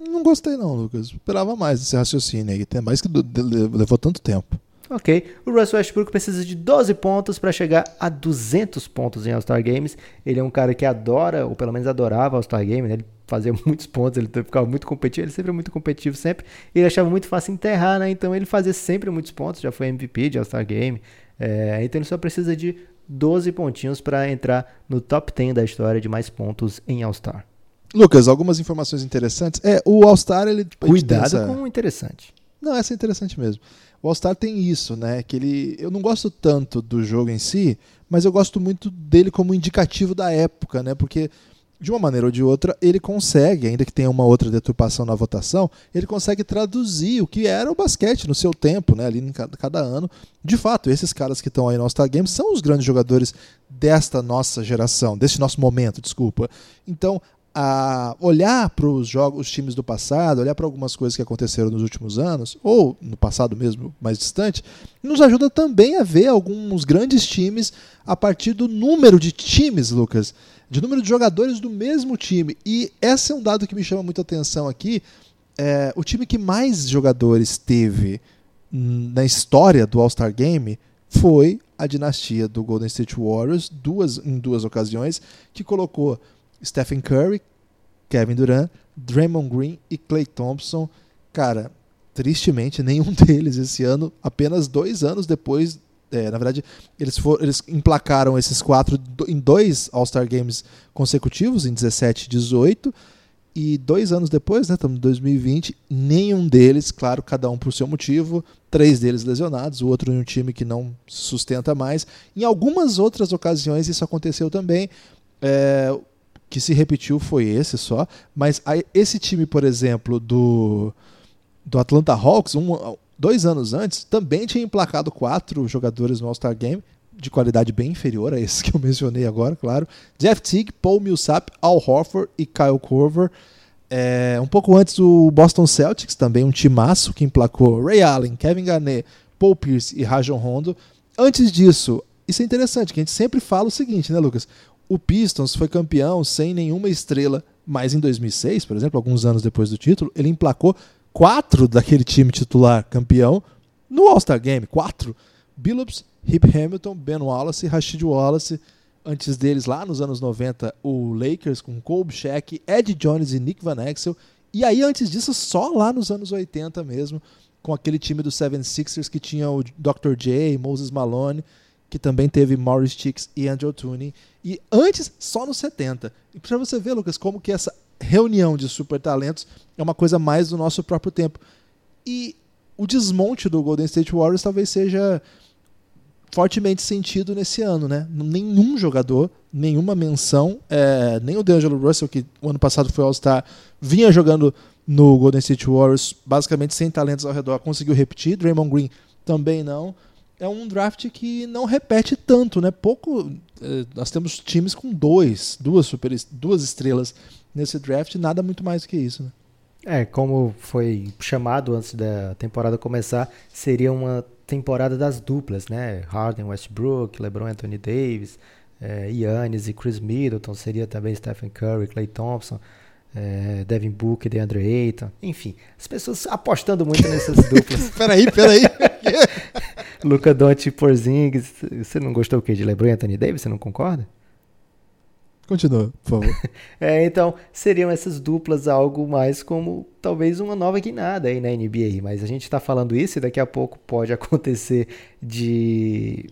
Não gostei não, Lucas. Esperava mais desse raciocínio aí. Tem mais que levou tanto tempo. Ok. O Russell Westbrook precisa de 12 pontos para chegar a 200 pontos em All-Star Games. Ele é um cara que adora, ou pelo menos adorava All-Star Games. Né? Ele fazia muitos pontos, ele ficava muito competitivo. Ele sempre é muito competitivo, sempre. Ele achava muito fácil enterrar, né? Então ele fazia sempre muitos pontos. Já foi MVP de All-Star Game. É, então ele só precisa de 12 pontinhos para entrar no top 10 da história de mais pontos em All-Star. Lucas, algumas informações interessantes. É, o All-Star, ele. Tipo, Cuidado essa... com o interessante. Não, essa é interessante mesmo. O All-Star tem isso, né? Que ele. Eu não gosto tanto do jogo em si, mas eu gosto muito dele como indicativo da época, né? Porque de uma maneira ou de outra, ele consegue, ainda que tenha uma outra deturpação na votação, ele consegue traduzir o que era o basquete no seu tempo, né, ali em cada, cada ano. De fato, esses caras que estão aí no All-Star Games são os grandes jogadores desta nossa geração, deste nosso momento, desculpa. Então, a olhar para os jogos, os times do passado, olhar para algumas coisas que aconteceram nos últimos anos, ou no passado mesmo mais distante, nos ajuda também a ver alguns grandes times a partir do número de times, Lucas de número de jogadores do mesmo time. E esse é um dado que me chama muita atenção aqui. É, o time que mais jogadores teve na história do All-Star Game foi a dinastia do Golden State Warriors, duas, em duas ocasiões, que colocou Stephen Curry, Kevin Durant, Draymond Green e Clay Thompson. Cara, tristemente, nenhum deles esse ano, apenas dois anos depois é, na verdade, eles, for, eles emplacaram esses quatro em dois All-Star Games consecutivos, em 17 e 18. E dois anos depois, né, estamos em 2020, nenhum deles, claro, cada um por seu motivo, três deles lesionados, o outro em um time que não sustenta mais. Em algumas outras ocasiões isso aconteceu também. É, que se repetiu foi esse só, mas esse time, por exemplo, do, do Atlanta Hawks, um, dois anos antes, também tinha emplacado quatro jogadores no All-Star Game, de qualidade bem inferior a esses que eu mencionei agora, claro. Jeff Teague, Paul Millsap, Al Horford e Kyle Korver. É, um pouco antes o Boston Celtics, também um timaço que emplacou Ray Allen, Kevin Garnett, Paul Pierce e Rajon Rondo. Antes disso, isso é interessante, que a gente sempre fala o seguinte, né, Lucas? O Pistons foi campeão sem nenhuma estrela, mas em 2006, por exemplo, alguns anos depois do título, ele emplacou quatro daquele time titular campeão no All-Star Game. Quatro. Billups, Hip Hamilton, Ben Wallace, Rashid Wallace. Antes deles, lá nos anos 90, o Lakers com Kobe Shaq, Ed Jones e Nick Van Exel. E aí, antes disso, só lá nos anos 80 mesmo, com aquele time do 76ers que tinha o Dr. J, Moses Malone, que também teve Maurice Chicks e Andrew Tooney. E antes, só nos 70. E para você ver, Lucas, como que essa reunião de super talentos é uma coisa mais do nosso próprio tempo. E o desmonte do Golden State Warriors talvez seja fortemente sentido nesse ano, né? Nenhum jogador, nenhuma menção, é, nem o D'Angelo Russell, que o ano passado foi All-Star, vinha jogando no Golden State Warriors, basicamente sem talentos ao redor, conseguiu repetir. Draymond Green também não. É um draft que não repete tanto, né? Pouco. É, nós temos times com dois, duas super, duas estrelas nesse draft, nada muito mais do que isso. Né? É, como foi chamado antes da temporada começar, seria uma temporada das duplas, né? Harden, Westbrook, LeBron, Anthony Davis, é, Giannis e Chris Middleton, seria também Stephen Curry, Clay Thompson, é, Devin Booker, DeAndre Ayton, enfim, as pessoas apostando muito nessas duplas. peraí, peraí. Luca Doncic e Porzingis, você não gostou o quê? De LeBron e Anthony Davis, você não concorda? Continua, por favor. é, então, seriam essas duplas algo mais como talvez uma nova guinada aí na NBA. Mas a gente está falando isso e daqui a pouco pode acontecer de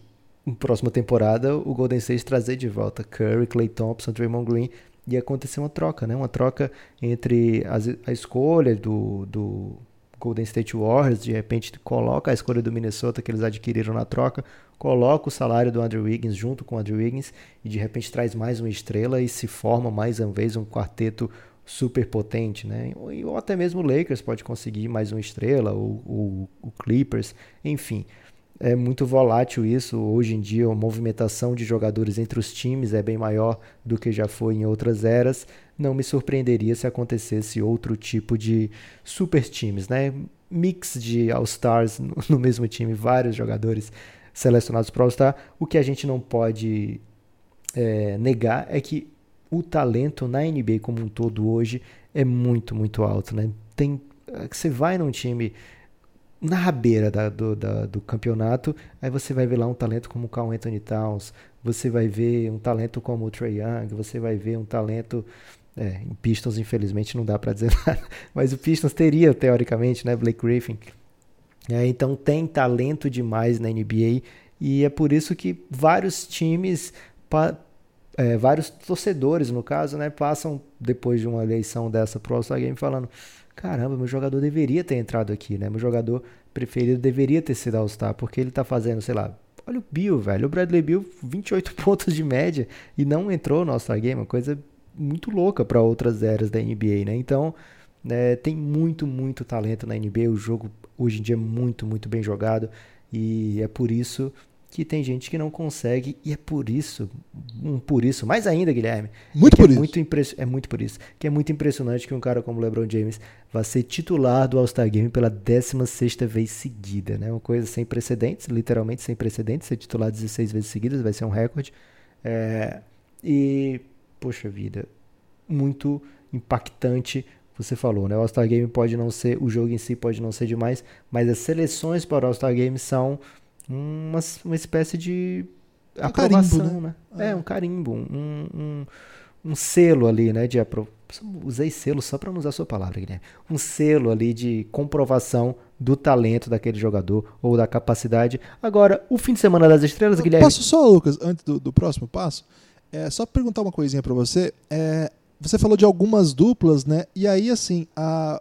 próxima temporada o Golden State trazer de volta Curry, Clay Thompson, Draymond Green e acontecer uma troca, né? Uma troca entre as, a escolha do, do Golden State Warriors, de repente coloca a escolha do Minnesota que eles adquiriram na troca coloca o salário do Andrew Wiggins junto com o Andrew Wiggins e de repente traz mais uma estrela e se forma mais uma vez um quarteto super potente, né? Ou até mesmo o Lakers pode conseguir mais uma estrela, ou, ou o Clippers, enfim. É muito volátil isso. Hoje em dia, a movimentação de jogadores entre os times é bem maior do que já foi em outras eras. Não me surpreenderia se acontecesse outro tipo de super times, né? Mix de All-Stars no mesmo time, vários jogadores selecionados para All-Star. O que a gente não pode é, negar é que o talento na NBA como um todo hoje é muito, muito alto. Né? Tem, você vai num time na rabeira da, do, da, do campeonato, aí você vai ver lá um talento como o Carl Anthony Towns, você vai ver um talento como o Trey Young, você vai ver um talento é, em Pistons, infelizmente, não dá para dizer nada. Mas o Pistons teria, teoricamente, né? Blake Griffin. É, então tem talento demais na NBA. E é por isso que vários times, é, vários torcedores, no caso, né, passam depois de uma eleição dessa pro All-Star Game falando: caramba, meu jogador deveria ter entrado aqui, né? Meu jogador preferido deveria ter sido All-Star, porque ele tá fazendo, sei lá, olha o Bill, velho. O Bradley Bill, 28 pontos de média e não entrou no All-Star Game, uma coisa muito louca para outras eras da NBA, né? Então, né, tem muito, muito talento na NBA. O jogo hoje em dia é muito, muito bem jogado e é por isso que tem gente que não consegue e é por isso, um por isso, mais ainda, Guilherme. Muito é por é isso. Muito é muito por isso. Que é muito impressionante que um cara como LeBron James vá ser titular do All-Star Game pela 16 vez seguida, né? Uma coisa sem precedentes, literalmente sem precedentes, ser titular 16 vezes seguidas vai ser um recorde. É, e poxa vida, muito impactante. Você falou, né? O All-Star Game pode não ser, o jogo em si pode não ser demais, mas as seleções para o All-Star Game são uma, uma espécie de um aprovação, carimbo, né? né? É, um carimbo, um, um, um selo ali, né? De apro... Usei selo só para não usar a sua palavra, Guilherme. Um selo ali de comprovação do talento daquele jogador ou da capacidade. Agora, o fim de semana das estrelas, Guilherme. Posso só, Lucas, antes do, do próximo passo? É, só perguntar uma coisinha para você. É, você falou de algumas duplas, né? E aí, assim, a,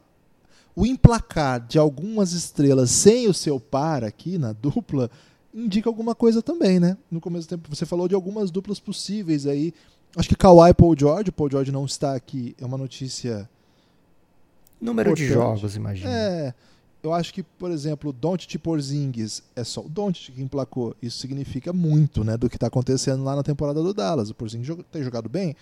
o emplacar de algumas estrelas sem o seu par aqui na dupla indica alguma coisa também, né? No começo do tempo, você falou de algumas duplas possíveis aí. Acho que Kawhi e Paul George. Paul George não está aqui, é uma notícia. Número de importante. jogos, imagina. É. Eu acho que, por exemplo, e Porzingis é só o Doncic que emplacou. Isso significa muito, né, do que está acontecendo lá na temporada do Dallas. O Porzingis tem jogado bem,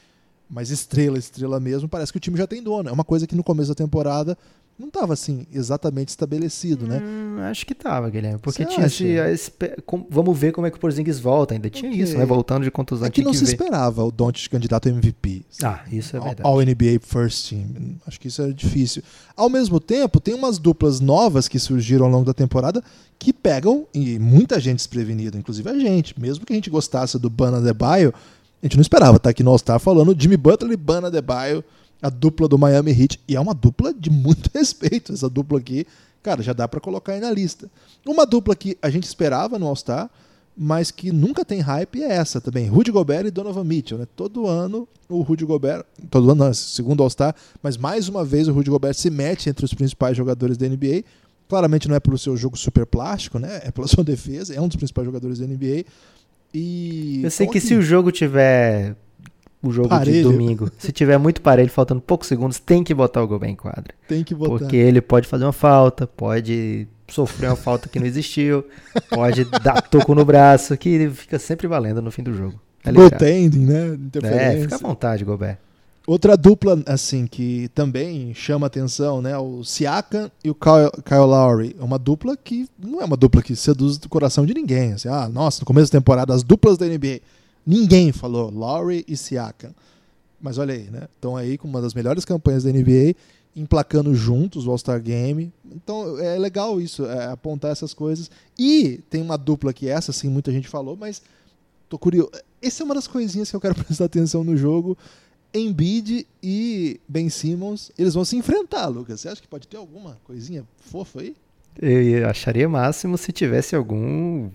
mas estrela, estrela mesmo, parece que o time já tem dono. É uma coisa que no começo da temporada não estava assim exatamente estabelecido, né? Hum, acho que tava, Guilherme. Porque Você tinha acha? esse. com- vamos ver como é que o Porzingis volta. Ainda tinha Ok. isso, né? Voltando de contusão. É que não se ver. esperava o Doncic candidato a MVP. Ah, isso é verdade. All NBA First Team. Acho que isso é difícil. Ao mesmo tempo, tem umas duplas novas que surgiram ao longo da temporada que pegam e muita gente desprevenida, inclusive a gente. Mesmo que a gente gostasse do Bana Debaio, a gente não esperava estar aqui no All-Star falando Jimmy Butler e Bana Debaio, a dupla do Miami Heat. E é uma dupla de muito respeito. Essa dupla aqui, cara, já dá pra colocar aí na lista. Uma dupla que a gente esperava no All-Star, mas que nunca tem hype é essa também. Rudy Gobert e Donovan Mitchell, né? Todo ano o Rudy Gobert, todo ano, não, segundo All-Star, mas mais uma vez o Rudy Gobert se mete entre os principais jogadores da NBA. Claramente não é pelo seu jogo super plástico, né? É pela sua defesa, é um dos principais jogadores da NBA. E Eu sei que se o jogo tiver. O jogo Parelho. de domingo, se tiver muito parelho, faltando poucos segundos, tem que botar o Gobert em quadra. tem que botar. Porque ele pode fazer uma falta, pode sofrer uma falta que não existiu, pode dar toco no braço, que fica sempre valendo no fim do jogo. É. Goaltending, né? É, fica à vontade, Gobert. Outra dupla, assim, que também chama atenção, né? O Siakam e o Kyle, Kyle Lowry. É uma dupla que não é uma dupla que seduz o coração de ninguém. Assim, ah, nossa, no começo da temporada, as duplas da NBA. Ninguém falou Lowry e Siakam. Mas olha aí, né? Estão aí com uma das melhores campanhas da NBA, emplacando juntos o All-Star Game. Então é legal isso, é, apontar essas coisas. E tem uma dupla que essa, assim, muita gente falou, mas tô curioso. Essa é uma das coisinhas que eu quero prestar atenção no jogo. Embiid e Ben Simmons, eles vão se enfrentar, Lucas. Você acha que pode ter alguma coisinha fofa aí? Eu acharia máximo se tivesse algum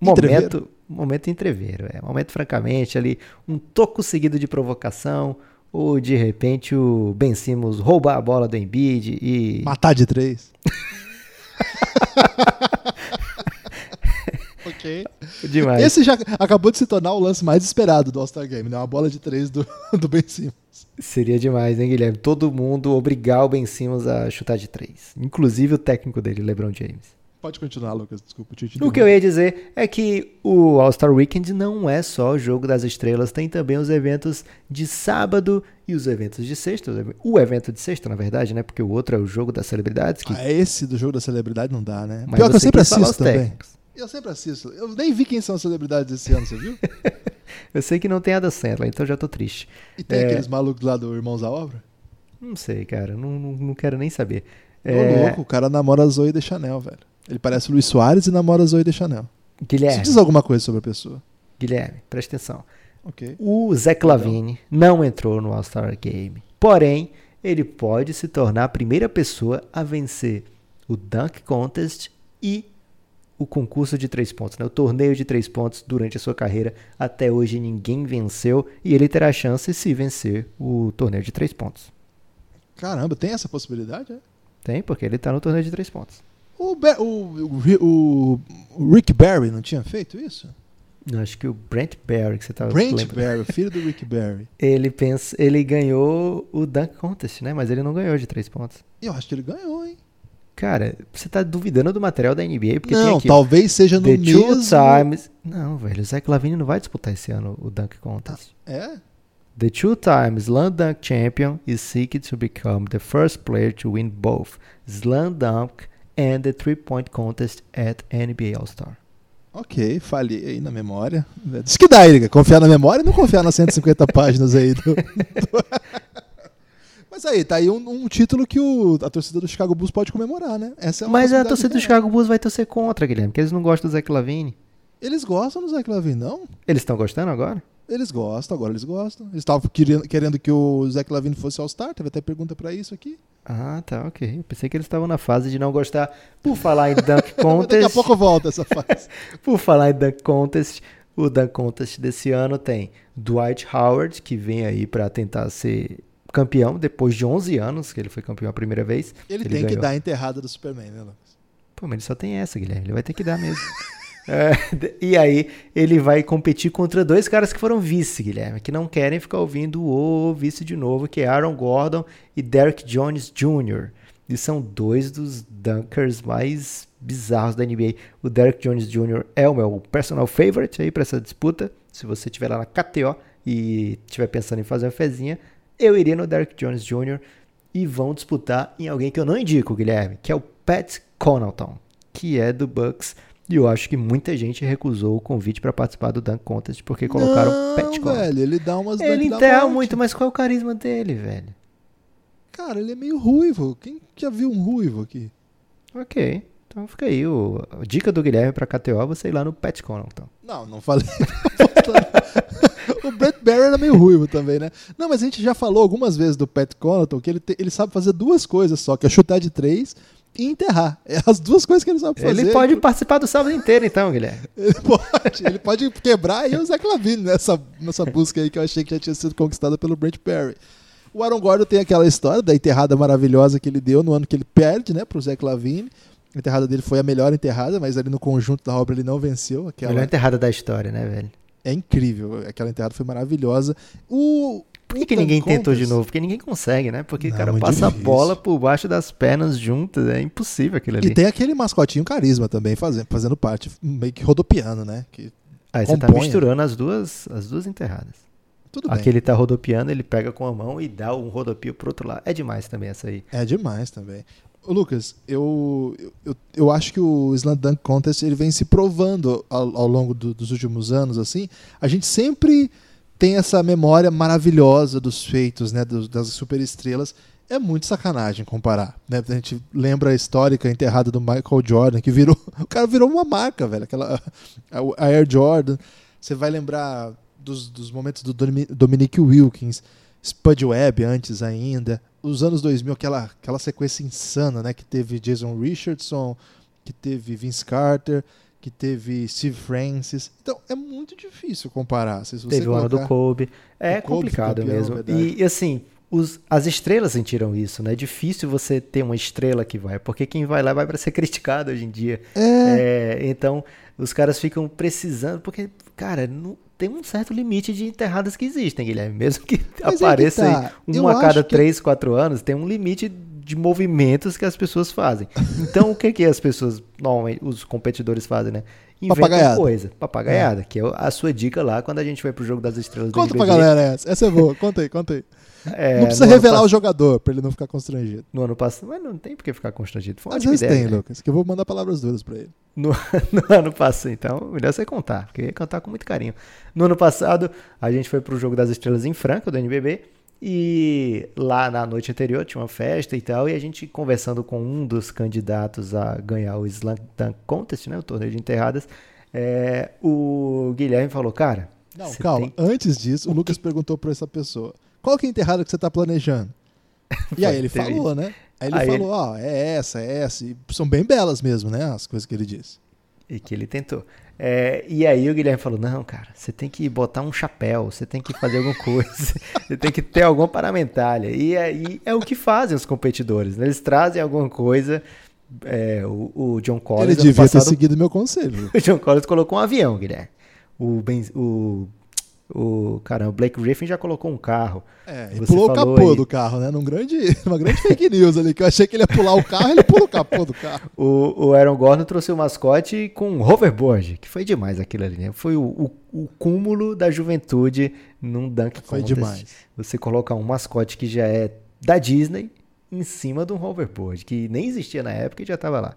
Entreveiro. momento, momento entreveiro, é, momento francamente ali, um toco seguido de provocação, ou de repente o Ben Simmons roubar a bola do Embiid e Matar de três. ok. demais. Esse já acabou de se tornar o lance mais esperado do All-Star Game, né? Uma bola de três do, do Ben Simmons. Seria demais, hein, Guilherme? Todo mundo obrigar o Ben Simmons a chutar de três, inclusive o técnico dele, LeBron James. Pode continuar, Lucas. Desculpa, te O que eu ia dizer é que o All-Star Weekend não é só o jogo das estrelas, tem também os eventos de sábado e os eventos de sexta. O evento de sexta, na verdade, né? Porque o outro é o jogo das celebridades. Que... Ah, esse do jogo da celebridade não dá, né? Mas Pior que eu sempre assisto também. técnicos. Eu sempre assisto. Eu nem vi quem são as celebridades esse ano, você viu? Eu sei que não tem Ada Sandler, então já tô triste. E tem É. aqueles malucos lá do Irmãos à Obra? Não sei, cara, não, não, não quero nem saber. Ô, É, louco, o cara namora a Zoe de Chanel, velho. Ele parece Luiz Soares e namora Zoe de Chanel. Isso Guilherme, diz alguma coisa sobre a pessoa. Guilherme, presta atenção. Ok. O Zé Clavini não entrou no All-Star Game. Porém, ele pode se tornar a primeira pessoa a vencer o Dunk Contest e o concurso de três pontos, né? o torneio de três pontos durante a sua carreira. Até hoje ninguém venceu e ele terá chance se vencer o torneio de três pontos. Caramba, tem essa possibilidade? É? Tem, porque ele tá no torneio de três pontos. O, o- o- o Rick Barry não tinha feito isso? Eu Acho que o Brent Barry, que você tava Brent lembrando, Barry, filho do Rick Barry. ele pensa, ele ganhou o Dunk Contest, né? Mas ele não ganhou de três pontos. Eu acho que ele ganhou, hein? Cara, você tá duvidando do material da NBA porque tem não, aqui talvez seja no The mesmo... Two Times. Não, velho, o Zach Lavine não vai disputar esse ano o Dunk Contest. É? The two times Slam Dunk champion is seeking to become the first player to win both Slam Dunk and the three point contest at NBA All-Star. Ok, falhei aí na memória. Diz que dá, Erika. Confiar na memória e não confiar nas 150 páginas aí. do- Mas aí, tá aí um, um título que o- a torcida do Chicago Bulls pode comemorar, né? Essa é Mas a torcida do. Chicago Bulls vai torcer contra, Guilherme, porque eles não gostam do Zach Lavine. Eles gostam do Zach Lavine, não? Eles estão gostando agora? Eles gostam, agora eles gostam. Eles estavam querendo, querendo que o Zach Lavine fosse All-Star, teve até pergunta pra isso aqui. Ah, tá, ok. Eu pensei que eles estavam na fase de não gostar. Por falar em Dunk Mas Daqui a Contest, pouco volta essa fase. por falar em Dunk Contest, o Dunk Contest desse ano tem Dwight Howard, que vem aí pra tentar ser campeão depois de 11 anos, que ele foi campeão a primeira vez. Ele, Ele tem que ganhou. dar a enterrada do Superman, né, Lucas? Pô, mas ele só tem essa, Guilherme. Ele vai ter que dar mesmo. É, e aí, ele vai competir contra dois caras que foram vice, Guilherme, que não querem ficar ouvindo o vice de novo, que é Aaron Gordon e Derek Jones Jr. E são dois dos dunkers mais bizarros da NBA. O Derek Jones Jr. é o meu personal favorite aí pra essa disputa. Se você estiver lá na KTO e estiver pensando em fazer uma fezinha, eu iria no Derek Jones Jr. e vão disputar em alguém que eu não indico, Guilherme, que é o Pat Connaughton, que é do Bucks. E eu acho que muita gente recusou o convite pra participar do Dunk Contest porque colocaram não, Pat Connaughton. velho, ele dá umas Ele enterra muito, mas qual é o carisma dele, velho? Cara, ele é meio ruivo. Quem já viu um ruivo aqui? Ok. Então fica aí. O, a dica do Guilherme pra KTO você ir lá no Pat Connaughton. Não, não falei. o Brett Barry era meio ruivo também, né? Não, mas a gente já falou algumas vezes do Pat Connaughton que ele, te- ele sabe fazer duas coisas só, que é chutar de três e enterrar. É as duas coisas que ele sabe fazer. Ele pode participar do sábado inteiro, então, Guilherme. Ele pode, ele pode quebrar aí o Zé Clavini nessa, nessa busca aí que eu achei que já tinha sido conquistada pelo Brent Perry. O Aaron Gordon tem aquela história da enterrada maravilhosa que ele deu no ano que ele perde, né, pro Zé Clavini. A enterrada dele foi a melhor enterrada, mas ali no conjunto da obra ele não venceu. Aquela... Melhor enterrada da história, né, velho? É incrível, aquela enterrada foi maravilhosa. O Por que, que ninguém Dunk tentou de novo? Porque ninguém consegue, né? Porque Não, o cara passa difícil. a bola por baixo das pernas juntas. É impossível aquilo ali. E tem aquele mascotinho carisma também fazendo, fazendo parte, meio que rodopiando, né? Que Aí você tá compõe, misturando as duas, as duas enterradas. tudo bem. Aquele tá rodopiando, ele pega com a mão e dá um rodopio pro outro lado. É demais também essa aí. É demais também. Lucas, eu, eu, eu acho que o Slam Dunk Contest ele vem se provando ao, ao longo do- dos últimos anos. assim. A gente sempre tem essa memória maravilhosa dos feitos, né, dos- das superestrelas. É muito sacanagem comparar. Né? A gente lembra a histórica enterrada do Michael Jordan, que virou. O cara virou uma marca, velho. Aquela, a, Air Jordan. Você vai lembrar dos, dos momentos do Domi- Dominique Wilkins, Spud Webb antes ainda. Os anos 2000, aquela, aquela sequência insana, né? Que teve Jason Richardson, que teve Vince Carter, que teve Steve Francis. Então é muito difícil comparar. Se Teve o ano do Kobe. É Kobe complicado campeão, mesmo. verdade. E, e, assim, os- as estrelas sentiram isso, né? É difícil você ter uma estrela que vai, porque quem vai lá vai para ser criticado hoje em dia. É, É, então, os caras ficam precisando, porque, cara, não, tem um certo limite de enterradas que existem, Guilherme. Mesmo que Mas é que apareça tá. Eu uma a cada acho que- 3, 4 anos, tem um limite de movimentos que as pessoas fazem. Então, o que que as pessoas, normalmente, os competidores fazem, né? Inventam Papagaiada. coisa. Papagaiada, que é a sua dica lá quando a gente vai pro jogo das estrelas do conta pra galera essa. Essa é boa. Conta aí, conta aí. É, não precisa revelar pass- o jogador pra ele não ficar constrangido. No ano passado, mas não tem por que ficar constrangido. Foi uma Às vezes ideia, tem, né? Lucas, que eu vou mandar palavras duras pra ele. No, no ano passado, então, melhor você contar, porque contar com muito carinho. No ano passado, a gente foi pro jogo das estrelas em Franca, do NBB, E lá na noite anterior tinha uma festa e tal, e a gente conversando com um dos candidatos a ganhar o Slam Dunk Contest, né, o torneio de enterradas, é, o Guilherme falou, cara... Não, calma. tem- Antes disso, o, O Lucas que- perguntou pra essa pessoa: qual que é a enterrada que você tá planejando? E aí ele falou, né? Aí ele Aí falou: ó, é essa, é essa. E são bem belas mesmo, né? As coisas que ele disse. E que ele tentou. É, e aí o Guilherme falou: Não, cara, você tem que botar um chapéu, você tem que fazer alguma coisa, você tem que ter alguma paramentalha. E aí é o que fazem os competidores, né? Eles trazem alguma coisa. É, o, o John Collins. ele devia ter passado, seguido meu conselho. O John Collins colocou um avião, Guilherme. O, ben, o, o, caramba, o Blake Griffin já colocou um carro. É, ele Você pulou o capô aí. do carro, né? Num grande, uma grande fake news ali, que eu achei que ele ia pular o carro, ele pula o capô do carro. O, o Aaron Gordon trouxe o mascote com um hoverboard, que foi demais aquilo ali, né? Foi o, o, o cúmulo da juventude num Dunk Foi Contest. demais. Você colocar um mascote que já é da Disney em cima de um hoverboard, que nem existia na época e já estava lá.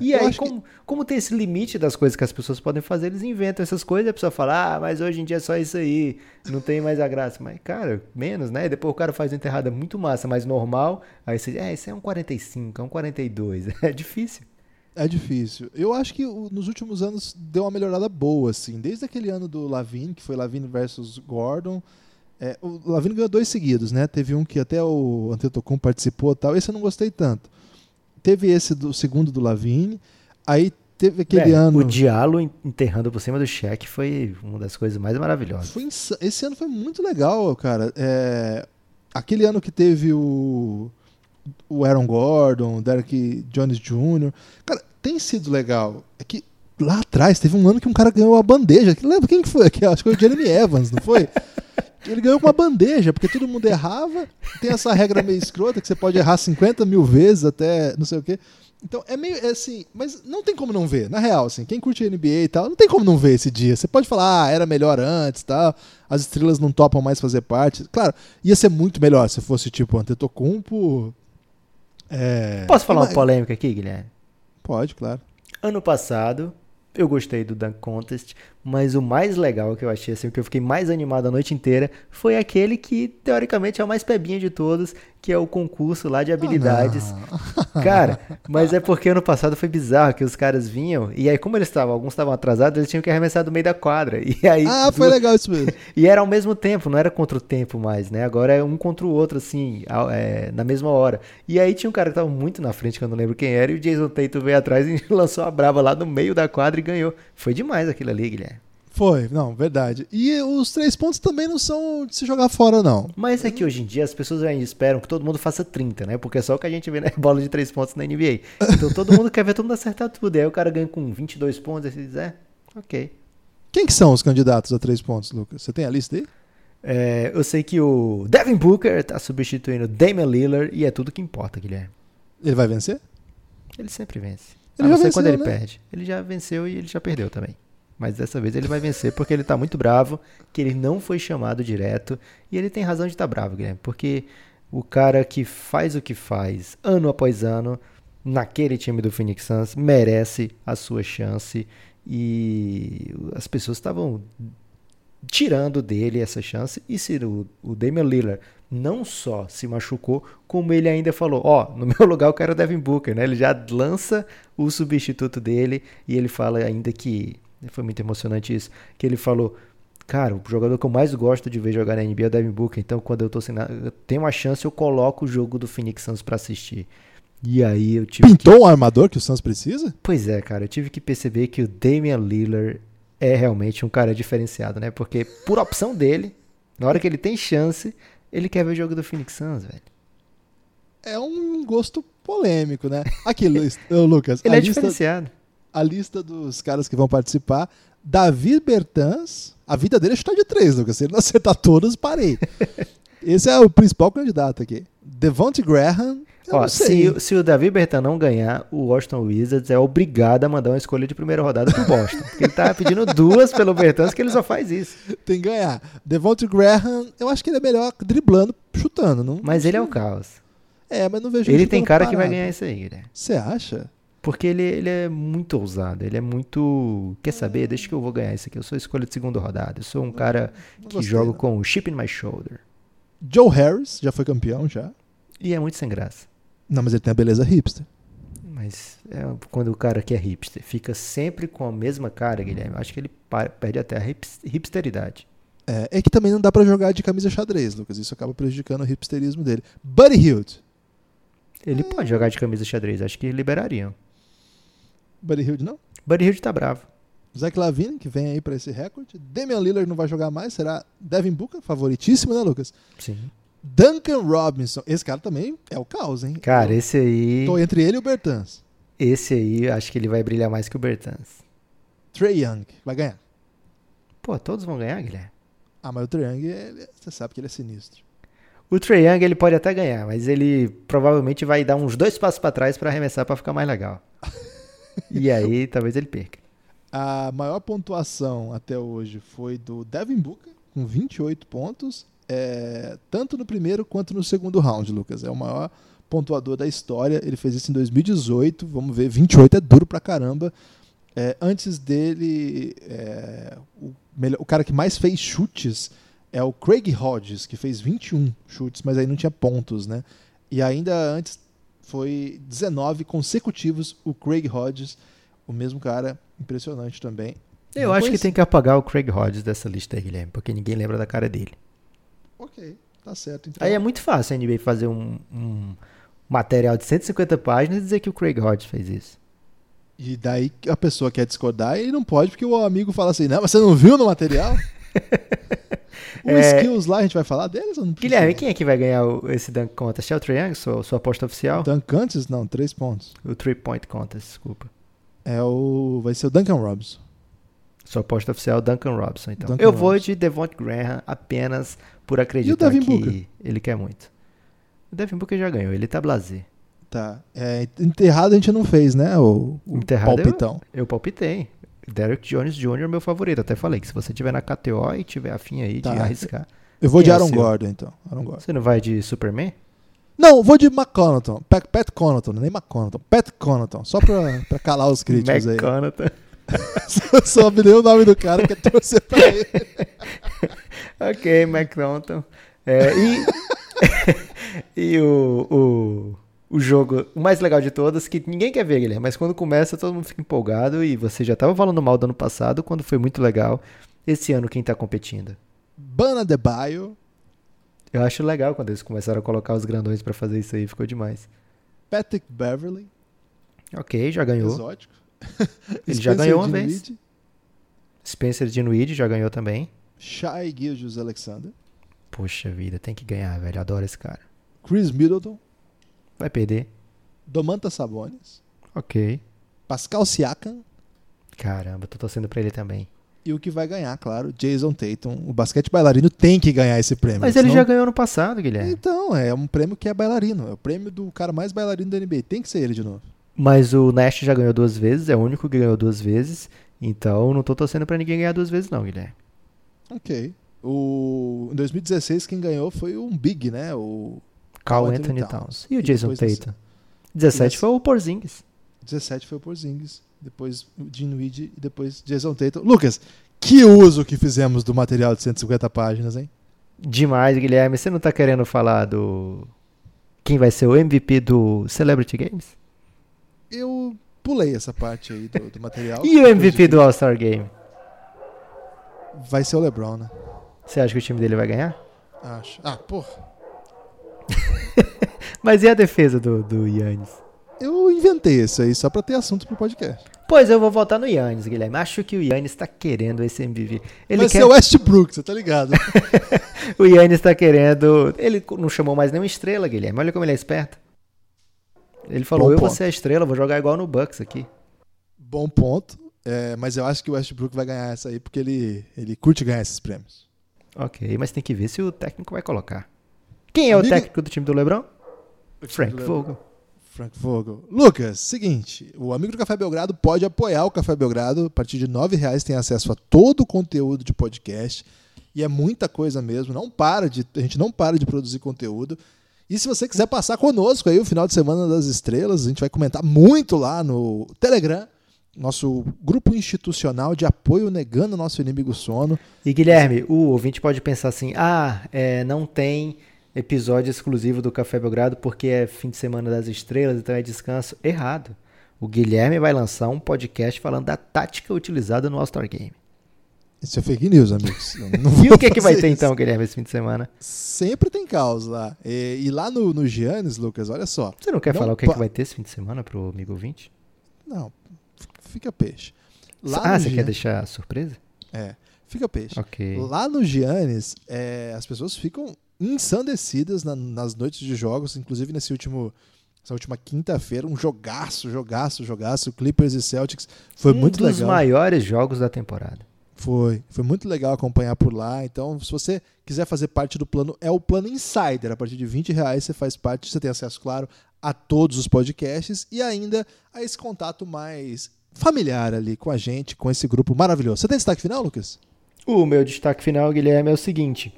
E É. Eu aí, acho que- como, como tem esse limite das coisas que as pessoas podem fazer, eles inventam essas coisas e a pessoa fala, ah, mas hoje em dia é só isso aí, não tem mais a graça. Mas, cara, menos, né? Depois o cara faz uma enterrada muito massa, mais normal, aí você, é, isso é um 45, é um 42, é difícil. É difícil. Eu acho que nos últimos anos deu uma melhorada boa, assim. Desde aquele ano do Lavine, que foi Lavine versus Gordon. É, o Lavine ganhou dois seguidos, né? Teve um que até o Antetokounmpo participou e tal. Esse eu não gostei tanto. Teve esse do segundo do Lavine. Aí teve aquele É, ano... O Diallo en- enterrando por cima do cheque foi uma das coisas mais maravilhosas. Foi insa- Esse ano foi muito legal, cara. É, Aquele ano que teve o, o Aaron Gordon, o Derek Jones Jr. Cara, tem sido legal. É que lá atrás teve um ano que um cara ganhou a bandeja. Lembra quem que foi? Acho que foi o Jeremy Evans, não foi? Ele ganhou com uma bandeja, porque todo mundo errava. Tem essa regra meio escrota que você pode errar 50 mil vezes até não sei o quê. Então é meio é assim, mas não tem como não ver, na real, assim, quem curte NBA e tal, não tem como não ver esse dia. Você pode falar, ah, era melhor antes, tal, as estrelas não topam mais fazer parte. Claro, ia ser muito melhor se fosse tipo Antetokounmpo. É... Posso falar uma polêmica aqui, Guilherme? Pode, claro. Ano passado, eu gostei do Dunk Contest, mas o mais legal que eu achei, assim, o que eu fiquei mais animado a noite inteira, foi aquele que, teoricamente, é o mais pebinha de todos, que é o concurso lá de habilidades. Ah, Cara, mas é porque ano passado foi bizarro que os caras vinham, e aí, como eles estavam, alguns estavam atrasados, eles tinham que arremessar do meio da quadra. E aí. Ah, foi legal isso mesmo. E era ao mesmo tempo, não era contra o tempo mais, né? Agora é um contra o outro, assim, ao- é, na mesma hora. E aí tinha um cara que tava muito na frente, que eu não lembro quem era, e o Jason Tatum veio atrás e lançou a brava lá no meio da quadra e ganhou. Foi demais aquilo ali, Guilherme. Foi, não, verdade. E os três pontos também não são de se jogar fora, não. Mas é que hoje em dia as pessoas ainda esperam que todo mundo faça 30, né? Porque é só o que a gente vê na bola de 3 pontos na NBA. Então todo mundo quer ver todo mundo acertar tudo. E aí o cara ganha com 22 pontos, aí você diz, é, ok. Quem que são os candidatos a três pontos, Lucas? Você tem a lista aí? É, eu sei que o Devin Booker tá substituindo o Damian Lillard e é tudo que importa, Guilherme. Ele vai vencer? Ele sempre vence. Ele a não ser quando ele venceu, né? perde. Ele já venceu e ele já perdeu também. Mas dessa vez ele vai vencer porque ele tá muito bravo, que ele não foi chamado direto. E ele tem razão de estar bravo, Guilherme. Porque o cara que faz o que faz ano após ano, naquele time do Phoenix Suns, merece a sua chance. E as pessoas estavam tirando dele essa chance. E se o, o Damian Lillard não só se machucou, como ele ainda falou: Ó, no meu lugar eu quero o Devin Booker, né? Ele já lança o substituto dele e ele fala ainda que. Foi muito emocionante isso. Que ele falou. Cara, o jogador que eu mais gosto de ver jogar na NBA é o Devin Booker. Então, quando eu tô sem nada, eu tenho uma chance, eu coloco o jogo do Phoenix Suns pra assistir. E aí eu tive que Pintou um armador que o Suns precisa? Pois é, cara, eu tive que perceber que o Damian Lillard é realmente um cara diferenciado, né? Porque por opção dele, na hora que ele tem chance, ele quer ver o jogo do Phoenix Suns, velho. É um gosto polêmico, né? Aqui, Lucas, Ele é lista, diferenciado. A lista dos caras que vão participar. Davi Bertans, a vida dele é chutar de três, Lucas. Se ele não acertar todos, parei. Esse é o principal candidato aqui. Devonte Graham, Ó, se, o- se o Davi Bertan não ganhar, o Washington Wizards é obrigado a mandar uma escolha de primeira rodada pro Boston. porque ele tá pedindo duas pelo Bertans, que ele só faz isso. Tem que ganhar. Devonte Graham, eu acho que ele é melhor driblando, chutando. Não, Mas ele é o caos. É, mas não vejo Ele tem cara que vai parado. ganhar isso aí, né? Você acha? Porque ele, ele é muito ousado, ele é muito. Quer saber? Deixa que eu vou ganhar isso aqui. Eu sou escolha de segunda rodada. Eu sou um cara Não que joga com o chip in my shoulder. Joe Harris já foi campeão já. E é muito sem graça. Não, mas ele tem a beleza hipster. Mas é quando o cara que é hipster fica sempre com a mesma cara, Guilherme, acho que ele perde até a hips- hipsteridade. É, é que também não dá pra jogar de camisa xadrez, Lucas. Isso acaba prejudicando o hipsterismo dele. Buddy Hield. Ele pode jogar de camisa xadrez, acho que liberariam. Buddy Hield não. Buddy Hield tá bravo. Zach Lavine, que vem aí pra esse recorde. Damian Lillard não vai jogar mais, será Devin Booker, favoritíssimo, né, Lucas? Sim. Duncan Robinson. Esse cara também é o caos, hein? Cara, esse aí. Tô entre ele e o Bertans. Esse aí, acho que ele vai brilhar mais que o Bertans. Trey Young vai ganhar. Pô, todos vão ganhar, Guilherme. Ah, mas o Trey Young, ele- você sabe que ele é sinistro. O Trae Young ele pode até ganhar, mas ele provavelmente vai dar uns dois passos pra trás pra arremessar pra ficar mais legal. e aí, talvez ele perca. A maior pontuação até hoje foi do Devin Booker, com 28 pontos, é, tanto no primeiro quanto no segundo round, Lucas. É o maior pontuador da história. Ele fez isso em 2018. Vamos ver, 28 é duro pra caramba. É, antes dele, é, o, melhor- o cara que mais fez chutes é o Craig Hodges, que fez 21 chutes, mas aí não tinha pontos, né? E ainda antes foi 19 consecutivos o Craig Hodges, o mesmo cara, impressionante também. Eu Não acho que conheci. tem que apagar o Craig Hodges dessa lista aí, Guilherme, porque ninguém lembra da cara dele. Ok, tá certo. Então. Aí é muito fácil a NBA fazer um, um material de 150 páginas e dizer que o Craig Hodges fez isso. E daí a pessoa quer discordar e não pode, porque o amigo fala assim: não, mas você não viu no material? Os É. skills lá, a gente vai falar deles ou não precisa? Guilherme, quem é que vai ganhar o- esse Dunk Contest? É o Trae Young, sua, sua aposta oficial? Duncantes? Não, três pontos. O Three Point Contest, desculpa. É o. Vai ser o Duncan Robinson. Sua aposta oficial é o Duncan Robinson, então. Duncan Eu vou Robinson. de Devonte Graham apenas por acreditar que Booker? ele quer muito. O Devin Booker já ganhou, ele tá blasé. Tá. É, enterrado a gente não fez, né? O, o Enterrado eu- palpitão. Eu palpitei. Derek Jones Jr. é meu favorito. Até falei que se você tiver na KTO e tiver afim aí Tá. de arriscar. Eu vou de é Aaron seu? Gordon, então. Aaron Gordon. Você não vai de Superman? Não, vou de McConaughton. Pat, Pat nem McConaughton. Pat Connaughton. Só pra, pra calar os críticos aí. McConaughey. Só me deu o nome do cara que é torcer pra ele. ok, McConaughey. É, e e o, o, o jogo, o mais legal de todos, que ninguém quer ver, Guilherme, mas quando começa todo mundo fica empolgado e você já tava falando mal do ano passado, quando foi muito legal. Esse ano quem tá competindo? Bana de Baio, Eu acho legal quando eles começaram a colocar os grandões pra fazer isso aí, ficou demais. Patrick Beverly, Ok, já ganhou. exótico. Ele já ganhou uma vez. Spencer Dinwiddie já ganhou também. Shai Gilgeous Alexander, Poxa vida, tem que ganhar, velho. Adoro esse cara. Chris Middleton, Vai perder. Domantas Sabonis, Ok. Pascal Siakam Caramba, tô torcendo pra ele também. e o que vai ganhar, claro, Jason Tatum. O basquete bailarino tem que ganhar esse prêmio. Mas ele senão- já ganhou no passado, Guilherme. Então, é um prêmio que é bailarino. É o prêmio do cara mais bailarino da NBA. Tem que ser ele de novo. Mas o Nash já ganhou duas vezes, é o único que ganhou duas vezes. Então não tô torcendo pra ninguém ganhar duas vezes, não, Guilherme. Ok. O... Em 2016, quem ganhou foi um Big, né? O Carl Anthony, Anthony Towns. Towns. E o Jason Tatum? 17 Desse- foi o Porzingis. 17 foi o Porzingis. Depois o Dinwiddie e depois Jason Tatum. Lucas, que uso que fizemos do material de 150 páginas, hein? Demais, Guilherme. Você não tá querendo falar do. Quem vai ser o MVP do Celebrity Games? Eu pulei essa parte aí do, do material. E o MVP do All-Star Game? Vai ser o LeBron, né? Você acha que o time dele vai ganhar? Acho. Ah, porra. Mas e a defesa do, do Yannis? Eu inventei isso aí só pra ter assunto pro podcast. Pois eu vou votar no Yannis, Guilherme. Acho que o Yannis tá querendo esse MVP. Ele Vai quer... ser o Westbrook, você tá ligado? O Yannis tá querendo. Ele não chamou mais nenhuma estrela, Guilherme. Olha como ele é esperto. Ele falou: Bom Eu vou ponto. ser a estrela, vou jogar igual no Bucks aqui. Bom ponto. É, mas eu acho que o Westbrook vai ganhar essa aí porque ele, ele curte ganhar esses prêmios. Ok, mas tem que ver se o técnico vai colocar. Quem é o Amigo- técnico do time do LeBron? Frank Vogel. Frank Vogel. Lucas, seguinte, o amigo do Café Belgrado pode apoiar o Café Belgrado. A partir de R$ reais tem acesso a todo o conteúdo de podcast. E é muita coisa mesmo. Não para de, a gente não para de produzir conteúdo. E se você quiser passar conosco aí o final de semana das estrelas, a gente vai comentar muito lá no Telegram, nosso grupo institucional de apoio negando nosso inimigo sono. E Guilherme, o ouvinte pode pensar assim: ah, é, não tem episódio exclusivo do Café Belgrado porque é fim de semana das estrelas, então é descanso. Errado. O Guilherme vai lançar um podcast falando da tática utilizada no All-Star Game. Isso é fake news, amigos. e o que, é que vai ter isso. então, Guilherme, esse fim de semana? Sempre tem caos lá. E, e lá no, no Giannis, Lucas, olha só. Você não quer não falar o que, é que vai ter esse fim de semana pro amigo ouvinte? Não, fica peixe. Lá ah, você Gian... quer deixar surpresa? É, fica peixe. Okay. Lá no Giannis, é, as pessoas ficam ensandecidas na, nas noites de jogos, inclusive nesse último essa última quinta-feira, um jogaço, jogaço, jogaço, Clippers e Celtics. Foi um muito legal. Um dos maiores jogos da temporada. Foi, foi muito legal acompanhar por lá. Então, se você quiser fazer parte do plano, é o plano Insider. A partir de 20 reais você faz parte, você tem acesso, claro, a todos os podcasts e ainda a esse contato mais familiar ali com a gente, com esse grupo maravilhoso. Você tem destaque final, Lucas? O meu destaque final, Guilherme, é o seguinte: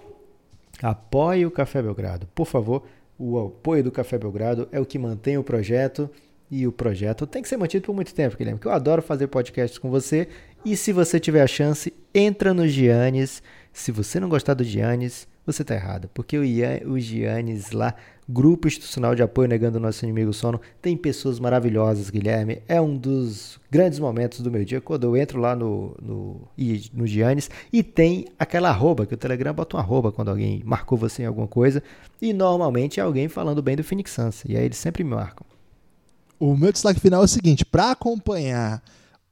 apoie o Café Belgrado. Por favor, o apoio do Café Belgrado é o que mantém o projeto. E o projeto tem que ser mantido por muito tempo, Guilherme, porque eu adoro fazer podcasts com você. E se você tiver a chance, entra no Giannis. Se você não gostar do Giannis, você está errado, porque o, Ian, o Giannis lá, Grupo Institucional de Apoio Negando o Nosso Inimigo Sono, tem pessoas maravilhosas, Guilherme. É um dos grandes momentos do meu dia quando eu entro lá no, no, no Giannis e tem aquela arroba, que o Telegram bota uma arroba quando alguém marcou você em alguma coisa, e normalmente é alguém falando bem do Phoenix Suns, e aí eles sempre me marcam. O meu destaque final é o seguinte: para acompanhar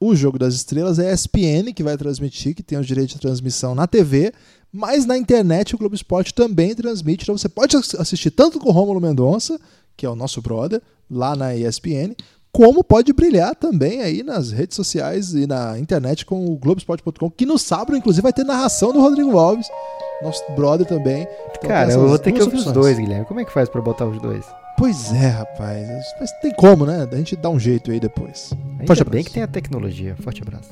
o Jogo das Estrelas é a ESPN que vai transmitir, que tem o direito de transmissão na TV, mas na internet o Globo Esporte também transmite. Então você pode assistir tanto com o Rômulo Mendonça, que é o nosso brother, lá na ESPN, como pode brilhar também aí nas redes sociais e na internet com o Globoesporte.com, que no sábado, inclusive, vai ter narração do Rodrigo Alves, nosso brother também. Então, Cara, eu vou ter que ouvir os dois, Guilherme. Como é que faz para botar os dois? Pois é, rapaz. Mas tem como, né? A gente dá um jeito aí depois. Ainda Forte abraço. bem que tem a tecnologia. Forte abraço.